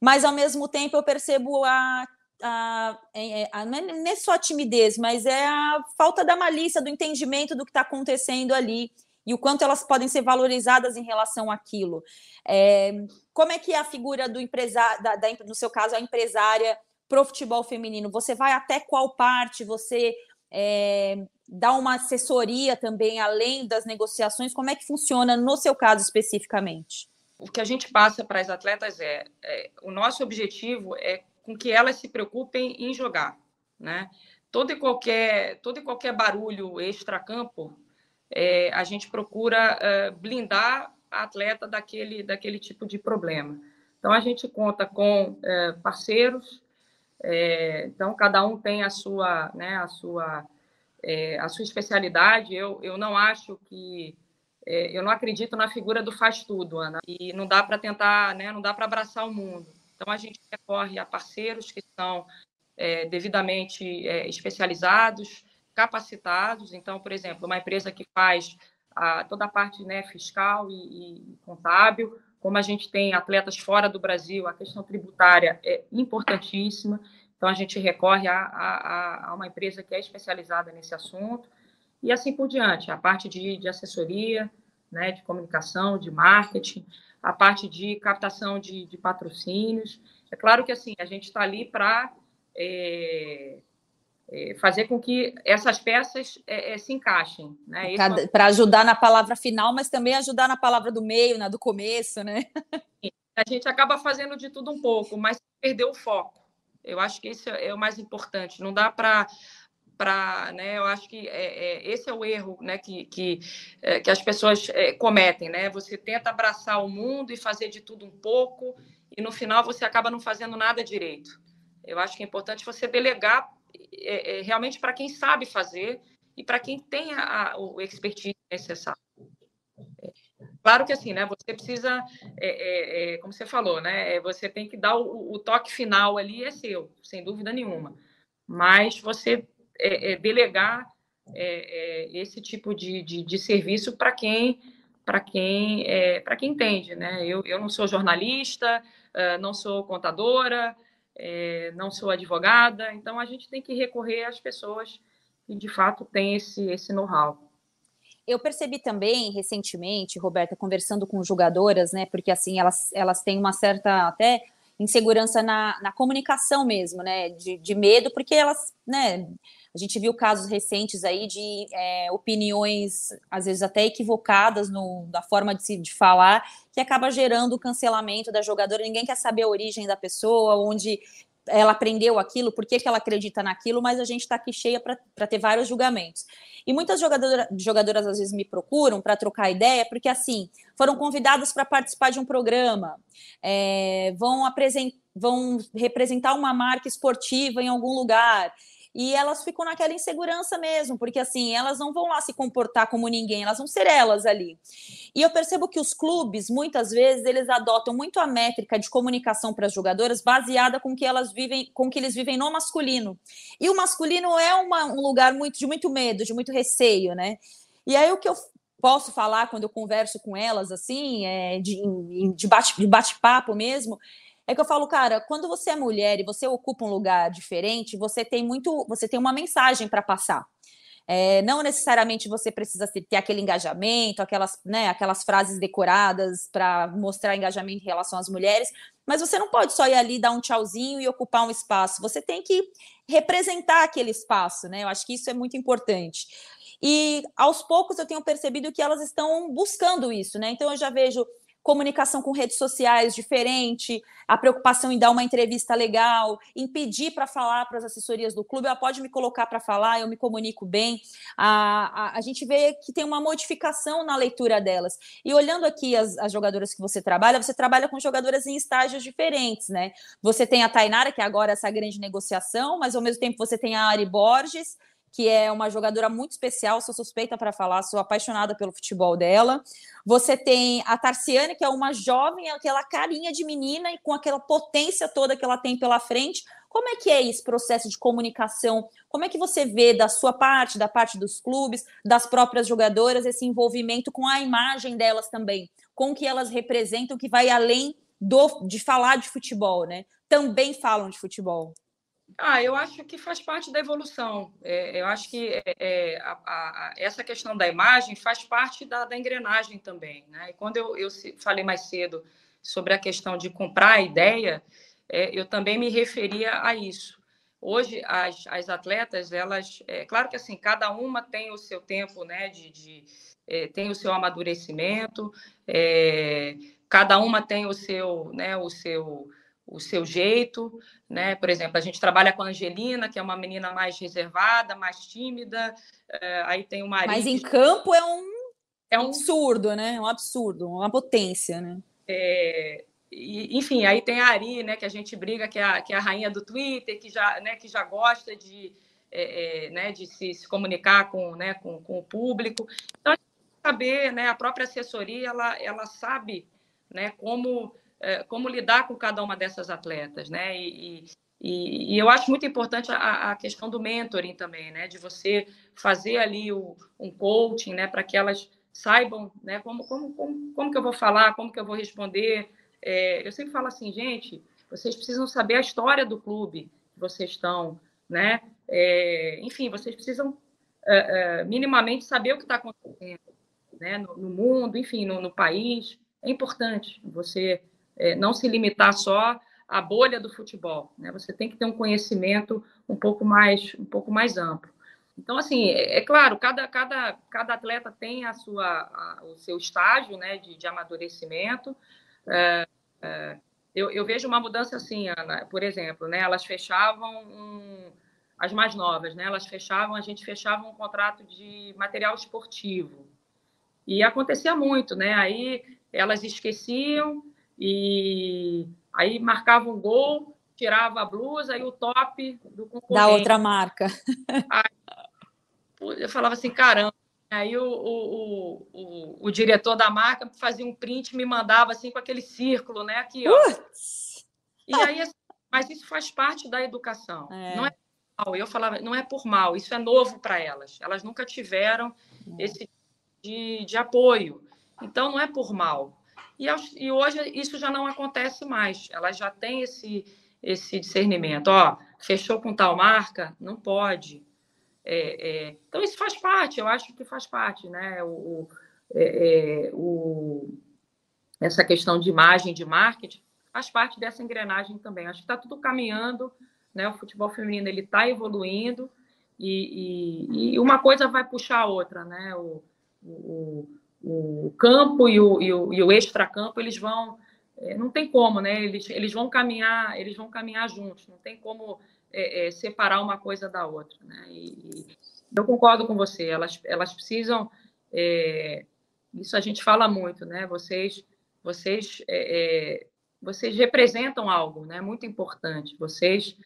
mas ao mesmo tempo eu percebo a. a, é, é, a, não é só a timidez, mas é a falta da malícia, do entendimento do que está acontecendo ali e o quanto elas podem ser valorizadas em relação àquilo. É, como é que é a figura do empresário, da, da, no seu caso, a empresária pro futebol feminino? Você vai até qual parte? Você é, dar uma assessoria também além das negociações? Como é que funciona no seu caso especificamente? O que a gente passa para as atletas é, é o nosso objetivo é com que elas se preocupem em jogar, né? Todo e qualquer todo e qualquer barulho extra-campo, é, a gente procura é, blindar a atleta daquele daquele tipo de problema. Então a gente conta com é, parceiros é, então, cada um tem a sua, né, a sua, é, a sua especialidade. Eu, eu não acho que. É, eu não acredito na figura do faz tudo, Ana. E não dá para tentar, né, não dá para abraçar o mundo. Então, a gente recorre a parceiros que são é, devidamente é, especializados, capacitados. Então, por exemplo, uma empresa que faz a, toda a parte né, fiscal e, e contábil, como a gente tem atletas fora do Brasil, a questão tributária é importantíssima. Então, a gente recorre a, a, a uma empresa que é especializada nesse assunto. E assim por diante, a parte de, de assessoria, né, de comunicação, de marketing, a parte de captação de, de patrocínios. É claro que assim a gente está ali para é, é, fazer com que essas peças é, é se encaixem. Né? Para ajudar na palavra final, mas também ajudar na palavra do meio, na do começo, né? A gente acaba fazendo de tudo um pouco, mas perdeu o foco. Eu acho que esse é o mais importante. Não dá para para, né, eu acho que é, é, esse é o erro, né, que, que, é, que as pessoas é, cometem, né? Você tenta abraçar o mundo e fazer de tudo um pouco e no final você acaba não fazendo nada direito. Eu acho que é importante você delegar é, é, realmente para quem sabe fazer e para quem tem a, a, o expertise necessário. Claro que assim, né? Você precisa, é, é, é, como você falou, né? É, você tem que dar o, o, toque final ali é seu, sem dúvida nenhuma. Mas você é, delegar esse tipo de, de, de serviço para quem para quem para quem entende, né? Eu, eu não sou jornalista, não sou contadora, é, não sou advogada, então a gente tem que recorrer às pessoas que de fato têm esse, esse know-how. Eu percebi também recentemente, Roberta, conversando com jogadoras, né? Porque assim elas, elas têm uma certa até insegurança na, na comunicação mesmo, né? De, de medo, porque elas, né? A gente viu casos recentes aí de é, opiniões, às vezes até equivocadas no, da forma de se de falar, que acaba gerando o cancelamento da jogadora. Ninguém quer saber a origem da pessoa, onde ela aprendeu aquilo, por que, que ela acredita naquilo, mas a gente está aqui cheia para ter vários julgamentos. E muitas jogadora, jogadoras às vezes me procuram para trocar ideia, porque assim, foram convidadas para participar de um programa, é, vão, vão representar uma marca esportiva em algum lugar. E elas ficam naquela insegurança mesmo, porque assim, elas não vão lá se comportar como ninguém, elas vão ser elas ali. E eu percebo que os clubes, muitas vezes, eles adotam muito a métrica de comunicação para as jogadoras baseada com que elas vivem, com que eles vivem no masculino. E o masculino é uma, um lugar muito de muito medo, de muito receio, né? E aí o que eu posso falar quando eu converso com elas, assim, é, de, de bate-papo bate mesmo, é que eu falo, cara, quando você é mulher e você ocupa um lugar diferente, você tem muito, você tem uma mensagem para passar. É, não necessariamente você precisa ter aquele engajamento, aquelas, né, aquelas frases decoradas para mostrar engajamento em relação às mulheres, mas você não pode só ir ali dar um tchauzinho e ocupar um espaço. Você tem que representar aquele espaço, né? Eu acho que isso é muito importante. E aos poucos eu tenho percebido que elas estão buscando isso, né? Então eu já vejo comunicação com redes sociais diferente, a preocupação em dar uma entrevista legal, em pedir para falar para as assessorias do clube, ela pode me colocar para falar, eu me comunico bem. A, a, a, gente vê que tem uma modificação na leitura delas. E olhando aqui as, as jogadoras que você trabalha, você trabalha com jogadoras em estágios diferentes, né? Você tem a Tainara, que é agora essa grande negociação, mas ao mesmo tempo você tem a Ari Borges, que é uma jogadora muito especial, sou suspeita para falar, sou apaixonada pelo futebol dela. Você tem a Tarciane, que é uma jovem, aquela carinha de menina e com aquela potência toda que ela tem pela frente. Como é que é esse processo de comunicação? Como é que você vê da sua parte, da parte dos clubes, das próprias jogadoras, esse envolvimento com a imagem delas também, com o que elas representam, que vai além do, de falar de futebol, né? Também falam de futebol. Ah, eu acho que faz parte da evolução. É, eu acho que é, é, a, a, essa questão da imagem faz parte da, da engrenagem também. Né? E quando eu, eu, falei mais cedo sobre a questão de comprar a ideia, é, eu também me referia a isso. Hoje, as, as atletas, elas, é claro que assim, cada uma tem o seu tempo, né, de, de é, tem o seu amadurecimento, é, cada uma tem o seu, né, o seu o seu jeito, né? Por exemplo, a gente trabalha com a Angelina, que é uma menina mais reservada, mais tímida. É, aí tem o Maria. Mas em campo é um é um absurdo, né? Um absurdo, uma potência, né? É, e, enfim, aí tem a Ari, né? Que a gente briga, que é a, que é a rainha do Twitter, que já, né? Que já gosta de, é, é né? De se, se, comunicar com, né? Com, com o público. Então, saber, né? A própria assessoria, ela, ela sabe, né? Como é, como lidar com cada uma dessas atletas, né? E, e, e eu acho muito importante a, a, questão do mentoring também, né? De você fazer ali o, um coaching, né? Para que elas saibam, né? Como, como, como, como que eu vou falar, como que eu vou responder. É, eu sempre falo assim, gente, vocês precisam saber a história do clube que vocês estão, né? É, enfim, vocês precisam é, é minimamente saber o que está acontecendo, né? No, no, mundo, enfim, no, no país. É importante você é, não se limitar só à bolha do futebol. Né? Você tem que ter um conhecimento um pouco mais, um pouco mais amplo. Então, assim, é, é claro, cada, cada, cada atleta tem a sua, a, o seu estágio né, de, de amadurecimento. É, é, eu, eu, vejo uma mudança assim, Ana, por exemplo, né, elas fechavam, um, as mais novas, né, elas fechavam, a gente fechava um contrato de material esportivo. E acontecia muito, né? Aí elas esqueciam, e aí marcava um gol, tirava a blusa e o top do concorrente. Da outra marca. Aí, eu falava assim, caramba. Aí o, o, o, o, diretor da marca fazia um print e me mandava assim com aquele círculo, né? Aqui, ó. E aí, assim, mas isso faz parte da educação. É. Não é mal. Eu falava, não é por mal, isso é novo para elas. Elas nunca tiveram é. esse de, de apoio. Então, não é por mal. E, e hoje isso já não acontece mais. Ela já tem esse, esse discernimento. Ó, fechou com tal marca? Não pode. É, é, então, isso faz parte, eu acho que faz parte, né? O, é, é, o, essa questão de imagem, de marketing, faz parte dessa engrenagem também. Acho que está tudo caminhando, né? O futebol feminino ele está evoluindo e, e, e, uma coisa vai puxar a outra, né? O, o, o campo e o, e o, e o extracampo, eles vão, é, não tem como, né? Eles, eles vão caminhar, eles vão caminhar juntos, não tem como é, é, separar uma coisa da outra, né? E, e, eu concordo com você, elas, elas precisam, é, isso a gente fala muito, né? Vocês, vocês, é, é, vocês representam algo, né? Muito importante. Vocês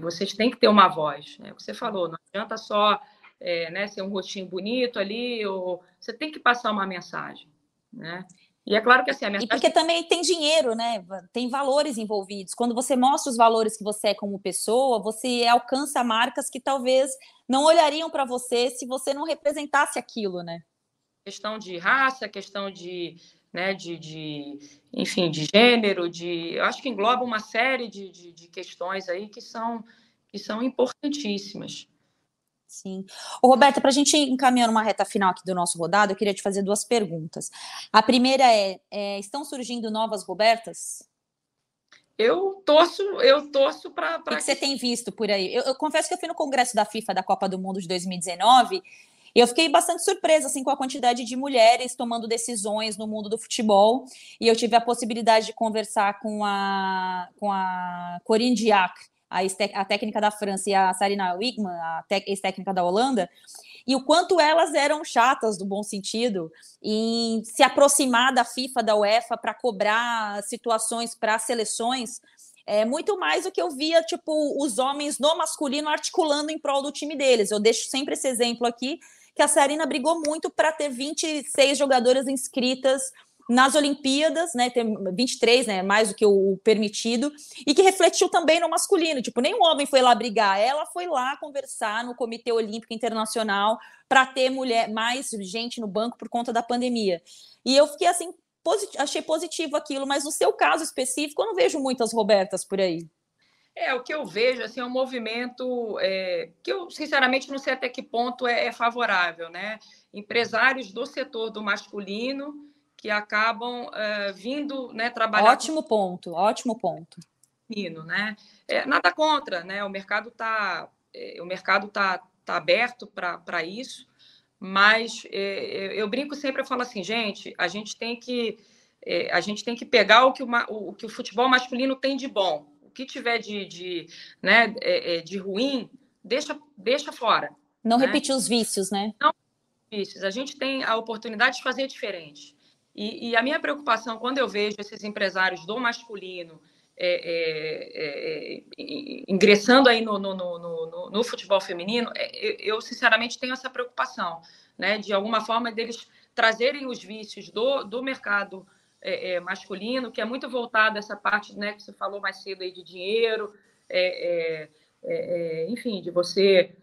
vocês têm que ter uma voz. Né? Você falou, não adianta só é, né, ser um rostinho bonito ali, ou você tem que passar uma mensagem. Né? E é claro que assim, a mensagem... E porque também tem dinheiro, né? Tem valores envolvidos. Quando você mostra os valores que você é como pessoa, você alcança marcas que talvez não olhariam para você se você não representasse aquilo, né? Questão de raça, questão de, né, de, de enfim, de gênero, de, eu acho que engloba uma série de, de, de questões aí que são, que são importantíssimas. Sim. Ô, Roberta, para a gente encaminhar uma reta final aqui do nosso rodado, eu queria te fazer duas perguntas. A primeira é, é estão surgindo novas Robertas? Eu torço, eu torço para. O que, que, você tem visto por aí? Eu, eu, confesso que eu fui no congresso da FIFA da Copa do Mundo de 2019 e eu fiquei bastante surpresa assim com a quantidade de mulheres tomando decisões no mundo do futebol. E eu tive a possibilidade de conversar com a com a Corinne Diacre, a, a técnica da França, e a Sarina Wigman, a ex-técnica da Holanda, e o quanto elas eram chatas, do bom sentido, em se aproximar da FIFA, da UEFA, para cobrar situações para seleções, é muito mais do que eu via, tipo, os homens no masculino articulando em prol do time deles. Eu deixo sempre esse exemplo aqui, que a Sarina brigou muito para ter 26 jogadoras inscritas nas Olimpíadas, né, tem 23, né, mais do que o permitido, e que refletiu também no masculino, tipo, nenhum homem foi lá brigar, ela foi lá conversar no Comitê Olímpico Internacional para ter mulher, mais gente no banco por conta da pandemia. E eu fiquei assim, posit achei positivo aquilo, mas no seu caso específico, eu não vejo muitas Robertas por aí. É, o que eu vejo assim, é um movimento é, que eu, sinceramente, não sei até que ponto é, é favorável. Né? Empresários do setor do masculino que acabam uh, vindo né, trabalhar. Ótimo com... ponto, ótimo ponto. Né? É, nada contra, né? O mercado está é, o mercado tá, tá aberto para isso, mas é, eu brinco sempre, eu falo assim, gente, a gente tem que é, a gente tem que pegar o que o, o, que o futebol masculino tem de bom, o que tiver de, de, né, é, é, de ruim, deixa, deixa fora. Não né? repetir os vícios, né? Não vícios. A gente tem a oportunidade de fazer diferente. E, e, a minha preocupação, quando eu vejo esses empresários do masculino é, é, é, ingressando aí no, no, no, no futebol feminino, é, eu, sinceramente tenho essa preocupação, né? De alguma forma deles trazerem os vícios do, do mercado é, é, masculino, que é muito voltado a essa parte, né, que você falou mais cedo aí de dinheiro, enfim, de você,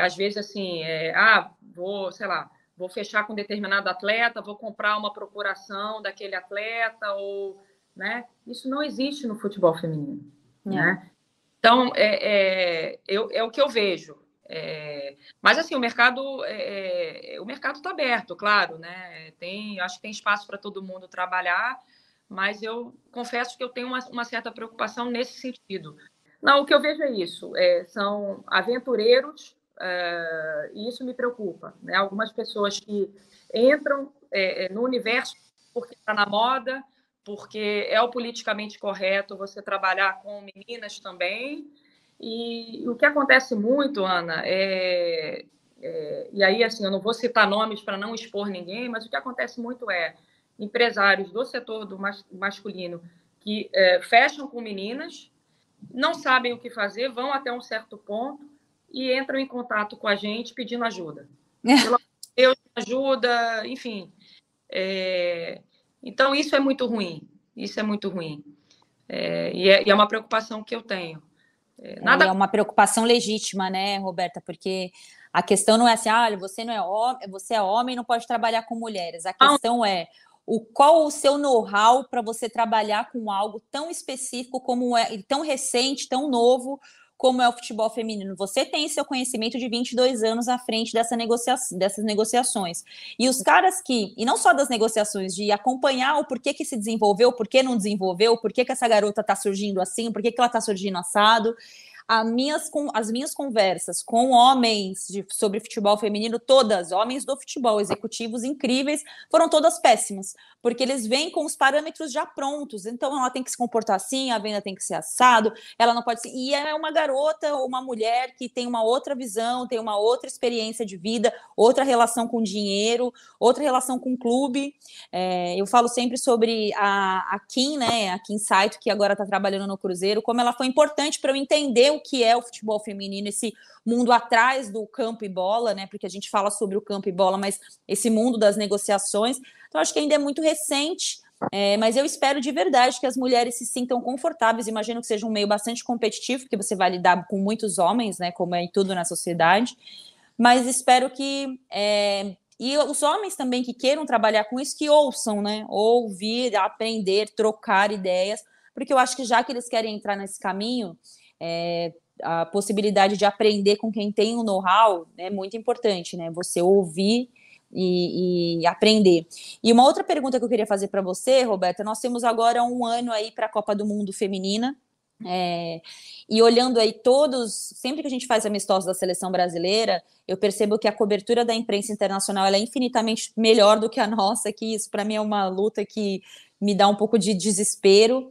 às vezes assim, ah, vou, sei lá, vou fechar com determinado atleta, vou comprar uma procuração daquele atleta, ou, né? Isso não existe no futebol feminino, é. né? Então, é, é, eu, é o que eu vejo. É, mas assim, o mercado é, é o mercado está aberto, claro, né? Tem, acho que tem espaço para todo mundo trabalhar, mas eu confesso que eu tenho uma, uma, certa preocupação nesse sentido. Não, o que eu vejo é isso: é, são aventureiros Uh, e isso me preocupa. Né? Algumas pessoas que entram é, é no universo porque está na moda, porque é o politicamente correto você trabalhar com meninas também. E o que acontece muito, Ana, é, é e aí assim, eu não vou citar nomes para não expor ninguém, mas o que acontece muito é empresários do setor do mas, masculino que é, fecham com meninas, não sabem o que fazer, vão até um certo ponto e entram em contato com a gente pedindo ajuda. Eu ajuda, enfim. É... Então, isso é muito ruim. Isso é muito ruim. É... E, é, e, é, uma preocupação que eu tenho. É, nada... É uma preocupação legítima, né, Roberta? Porque a questão não é assim, ah, você não é homem, você é homem, não pode trabalhar com mulheres. A questão não. é o qual o seu know-how para você trabalhar com algo tão específico como é tão recente, tão novo como é o futebol feminino. Você tem seu conhecimento de 22 anos à frente dessa negocia dessas negociações. E os caras que, e não só das negociações, de acompanhar o porquê que se desenvolveu, por que não desenvolveu, por que, que essa garota está surgindo assim, por que, que ela está surgindo assado as minhas, as minhas conversas com homens de, sobre futebol feminino, todas, homens do futebol, executivos incríveis, foram todas péssimas, porque eles vêm com os parâmetros já prontos. Então, ela tem que se comportar assim, a venda tem que ser assado, ela não pode ser. E é uma garota ou uma mulher que tem uma outra visão, tem uma outra experiência de vida, outra relação com dinheiro, outra relação com o clube. É, eu falo sempre sobre a, a Kim, né, a Kim Saito, que agora está trabalhando no Cruzeiro, como ela foi importante para eu entender o que é o futebol feminino, esse mundo atrás do campo e bola, né? Porque a gente fala sobre o campo e bola, mas esse mundo das negociações. Então, acho que ainda é muito recente. É, mas eu espero de verdade que as mulheres se sintam confortáveis. Imagino que seja um meio bastante competitivo, porque você vai lidar com muitos homens, né? Como é em tudo na sociedade. Mas espero que é, e os homens também que queiram trabalhar com isso, que ouçam, né? Ouvir, aprender, trocar ideias, porque eu acho que já que eles querem entrar nesse caminho, é, a possibilidade de aprender com quem tem o um know-how é muito importante, né? Você ouvir e, e, aprender. E uma outra pergunta que eu queria fazer para você, Roberta, nós temos agora um ano aí para a Copa do Mundo Feminina, é, e olhando aí todos, sempre que a gente faz amistosos da seleção brasileira, eu percebo que a cobertura da imprensa internacional é infinitamente melhor do que a nossa, que isso para mim é uma luta que me dá um pouco de desespero.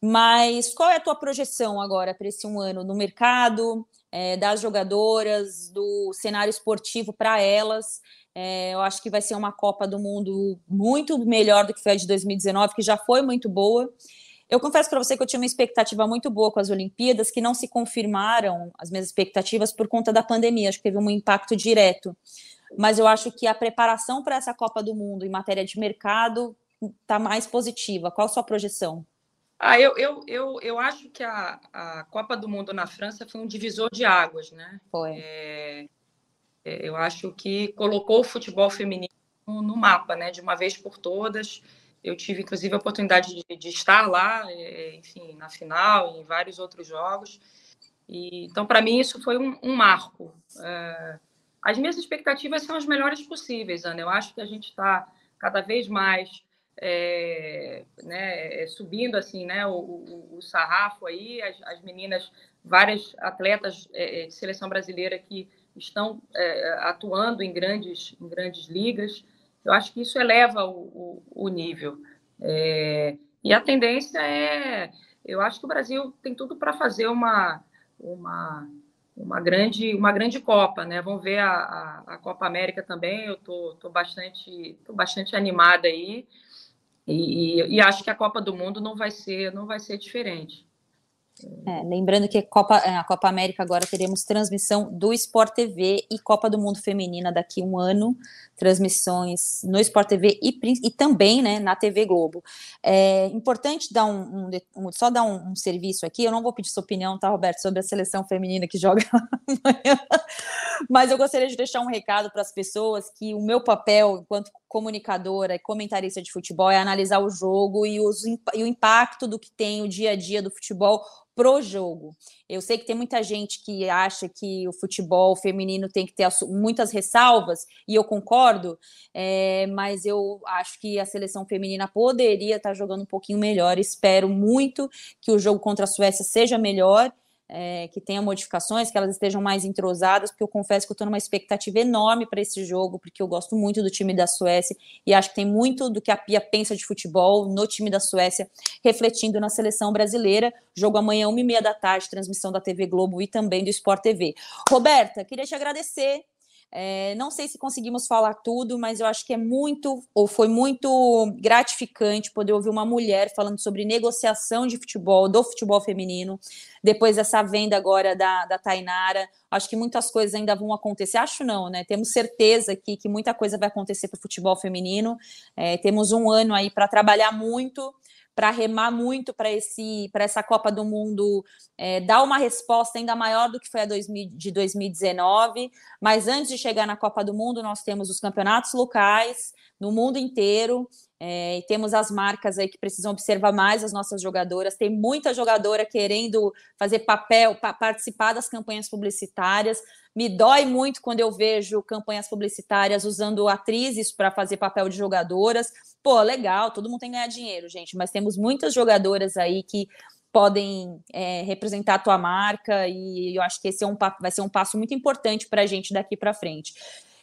Mas qual é a tua projeção agora para esse um ano no mercado, é, das jogadoras, do cenário esportivo para elas? É, eu acho que vai ser uma Copa do Mundo muito melhor do que foi a de 2019, que já foi muito boa. Eu confesso para você que eu tinha uma expectativa muito boa com as Olimpíadas, que não se confirmaram as minhas expectativas por conta da pandemia. Acho que teve um impacto direto. Mas eu acho que a preparação para essa Copa do Mundo em matéria de mercado está mais positiva. Qual a sua projeção? Ah, eu, eu, eu, eu acho que a, a Copa do Mundo na França foi um divisor de águas, né? Foi. É, é eu acho que colocou o futebol feminino no mapa, né? De uma vez por todas. Eu tive, inclusive, a oportunidade de, de estar lá, é, enfim, na final, em vários outros jogos. E, então, para mim, isso foi um, um marco. É, as minhas expectativas são as melhores possíveis, Ana. Eu acho que a gente está cada vez mais é, né, é, subindo assim, né, o, o, o sarrafo aí, as, as, meninas, várias atletas é, é de seleção brasileira que estão é, atuando em grandes, em grandes ligas. Eu acho que isso eleva o, o, nível. É, e a tendência é, eu acho que o Brasil tem tudo para fazer uma, uma, uma, grande, uma grande Copa, né? Vamos ver a, a, a Copa América também. Eu tô, tô bastante, tô bastante animada aí. E, e, e, acho que a Copa do Mundo não vai ser, não vai ser diferente. É, lembrando que Copa, é, a Copa América agora teremos transmissão do Sport TV e Copa do Mundo Feminina daqui a um ano, transmissões no Sport TV e, e também né, na TV Globo. É importante dar um, um, só dar um, um, serviço aqui, eu não vou pedir sua opinião, tá, Roberto, sobre a seleção feminina que joga amanhã, mas eu gostaria de deixar um recado para as pessoas que o meu papel enquanto comunicadora e comentarista de futebol é analisar o jogo e, os, e o impacto do que tem o dia a dia do futebol pro jogo. Eu sei que tem muita gente que acha que o futebol feminino tem que ter muitas ressalvas, e eu concordo, é, mas eu acho que a seleção feminina poderia estar jogando um pouquinho melhor. Espero muito que o jogo contra a Suécia seja melhor é, que tenha modificações, que elas estejam mais entrosadas, porque eu confesso que eu estou numa expectativa enorme para esse jogo, porque eu gosto muito do time da Suécia e acho que tem muito do que a Pia pensa de futebol no time da Suécia, refletindo na seleção brasileira. Jogo amanhã, uma e meia da tarde, transmissão da TV Globo e também do Sport TV. Roberta, queria te agradecer é, não sei se conseguimos falar tudo, mas eu acho que é muito, ou foi muito gratificante poder ouvir uma mulher falando sobre negociação de futebol, do futebol feminino, depois dessa venda agora da, da Tainara. Acho que muitas coisas ainda vão acontecer. Acho não, né? Temos certeza aqui que muita coisa vai acontecer para o futebol feminino. É, temos um ano aí para trabalhar muito para remar muito para esse para essa Copa do Mundo é, dar uma resposta ainda maior do que foi a 2000, de 2019. Mas antes de chegar na Copa do Mundo, nós temos os campeonatos locais no mundo inteiro. É, e temos as marcas aí que precisam observar mais as nossas jogadoras. Tem muita jogadora querendo fazer papel, pa participar das campanhas publicitárias. Me dói muito quando eu vejo campanhas publicitárias usando atrizes para fazer papel de jogadoras. Pô, legal, todo mundo tem que ganhar dinheiro, gente, mas temos muitas jogadoras aí que podem é, representar a tua marca e eu acho que esse é um, vai ser um passo muito importante para a gente daqui para frente.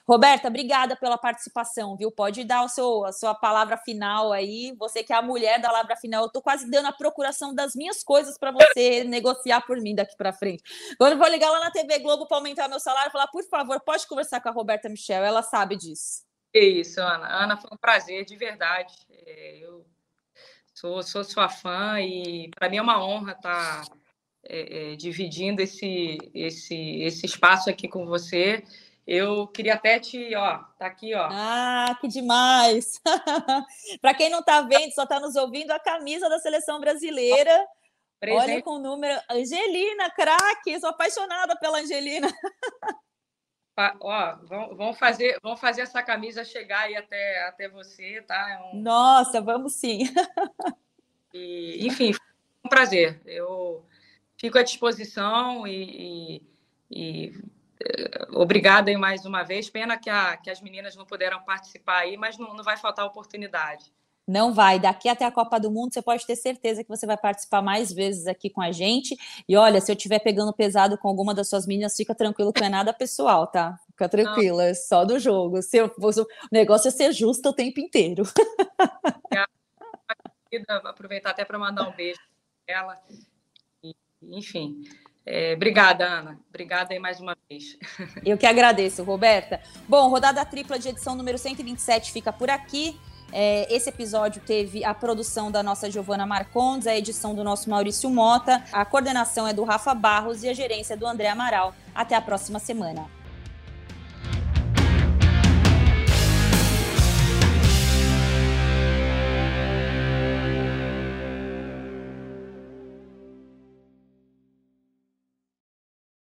Roberta, obrigada pela participação, viu? Pode dar o seu, a sua palavra final aí. Você que é a mulher da palavra final, eu tô quase dando a procuração das minhas coisas para você negociar por mim daqui para frente. Quando eu vou ligar lá na TV Globo para aumentar meu salário, falar, por favor, pode conversar com a Roberta Michel, ela sabe disso. É isso, Ana. Ana, foi um prazer, de verdade. É, eu sou, sou sua fã e para mim é uma honra estar. Tá é, é, dividindo esse, esse, esse espaço aqui com você. Eu queria até te, ó, tá aqui, ó. Ah, que demais! Para quem não está vendo, só está nos ouvindo, a camisa da seleção brasileira. Presente. Olha com o número. Angelina, craque! Sou apaixonada pela Angelina. Ó, vamos fazer, vamos fazer essa camisa chegar aí até, até você, tá? É um... Nossa, vamos sim. E, enfim, foi um prazer. Eu fico à disposição e, e, e obrigada aí mais uma vez. Pena que, a, que as meninas não puderam participar aí, mas não, não vai faltar oportunidade. Não vai. Daqui até a Copa do Mundo, você pode ter certeza que você vai participar mais vezes aqui com a gente. E olha, se eu estiver pegando pesado com alguma das suas meninas, fica tranquilo que não é nada pessoal, tá? Fica tranquila, é só do jogo. Se eu, o negócio é ser justo o tempo inteiro. Aproveitar até para mandar um beijo para ela. Enfim, é, obrigada, Ana. Obrigada aí mais uma vez. Eu que agradeço, Roberta. Bom, rodada tripla de edição número 127 fica por aqui. É, esse episódio teve a produção da nossa Giovana Marcondes, a edição do nosso Maurício Mota, a coordenação é do Rafa Barros e a gerência é do André Amaral. Até a próxima semana.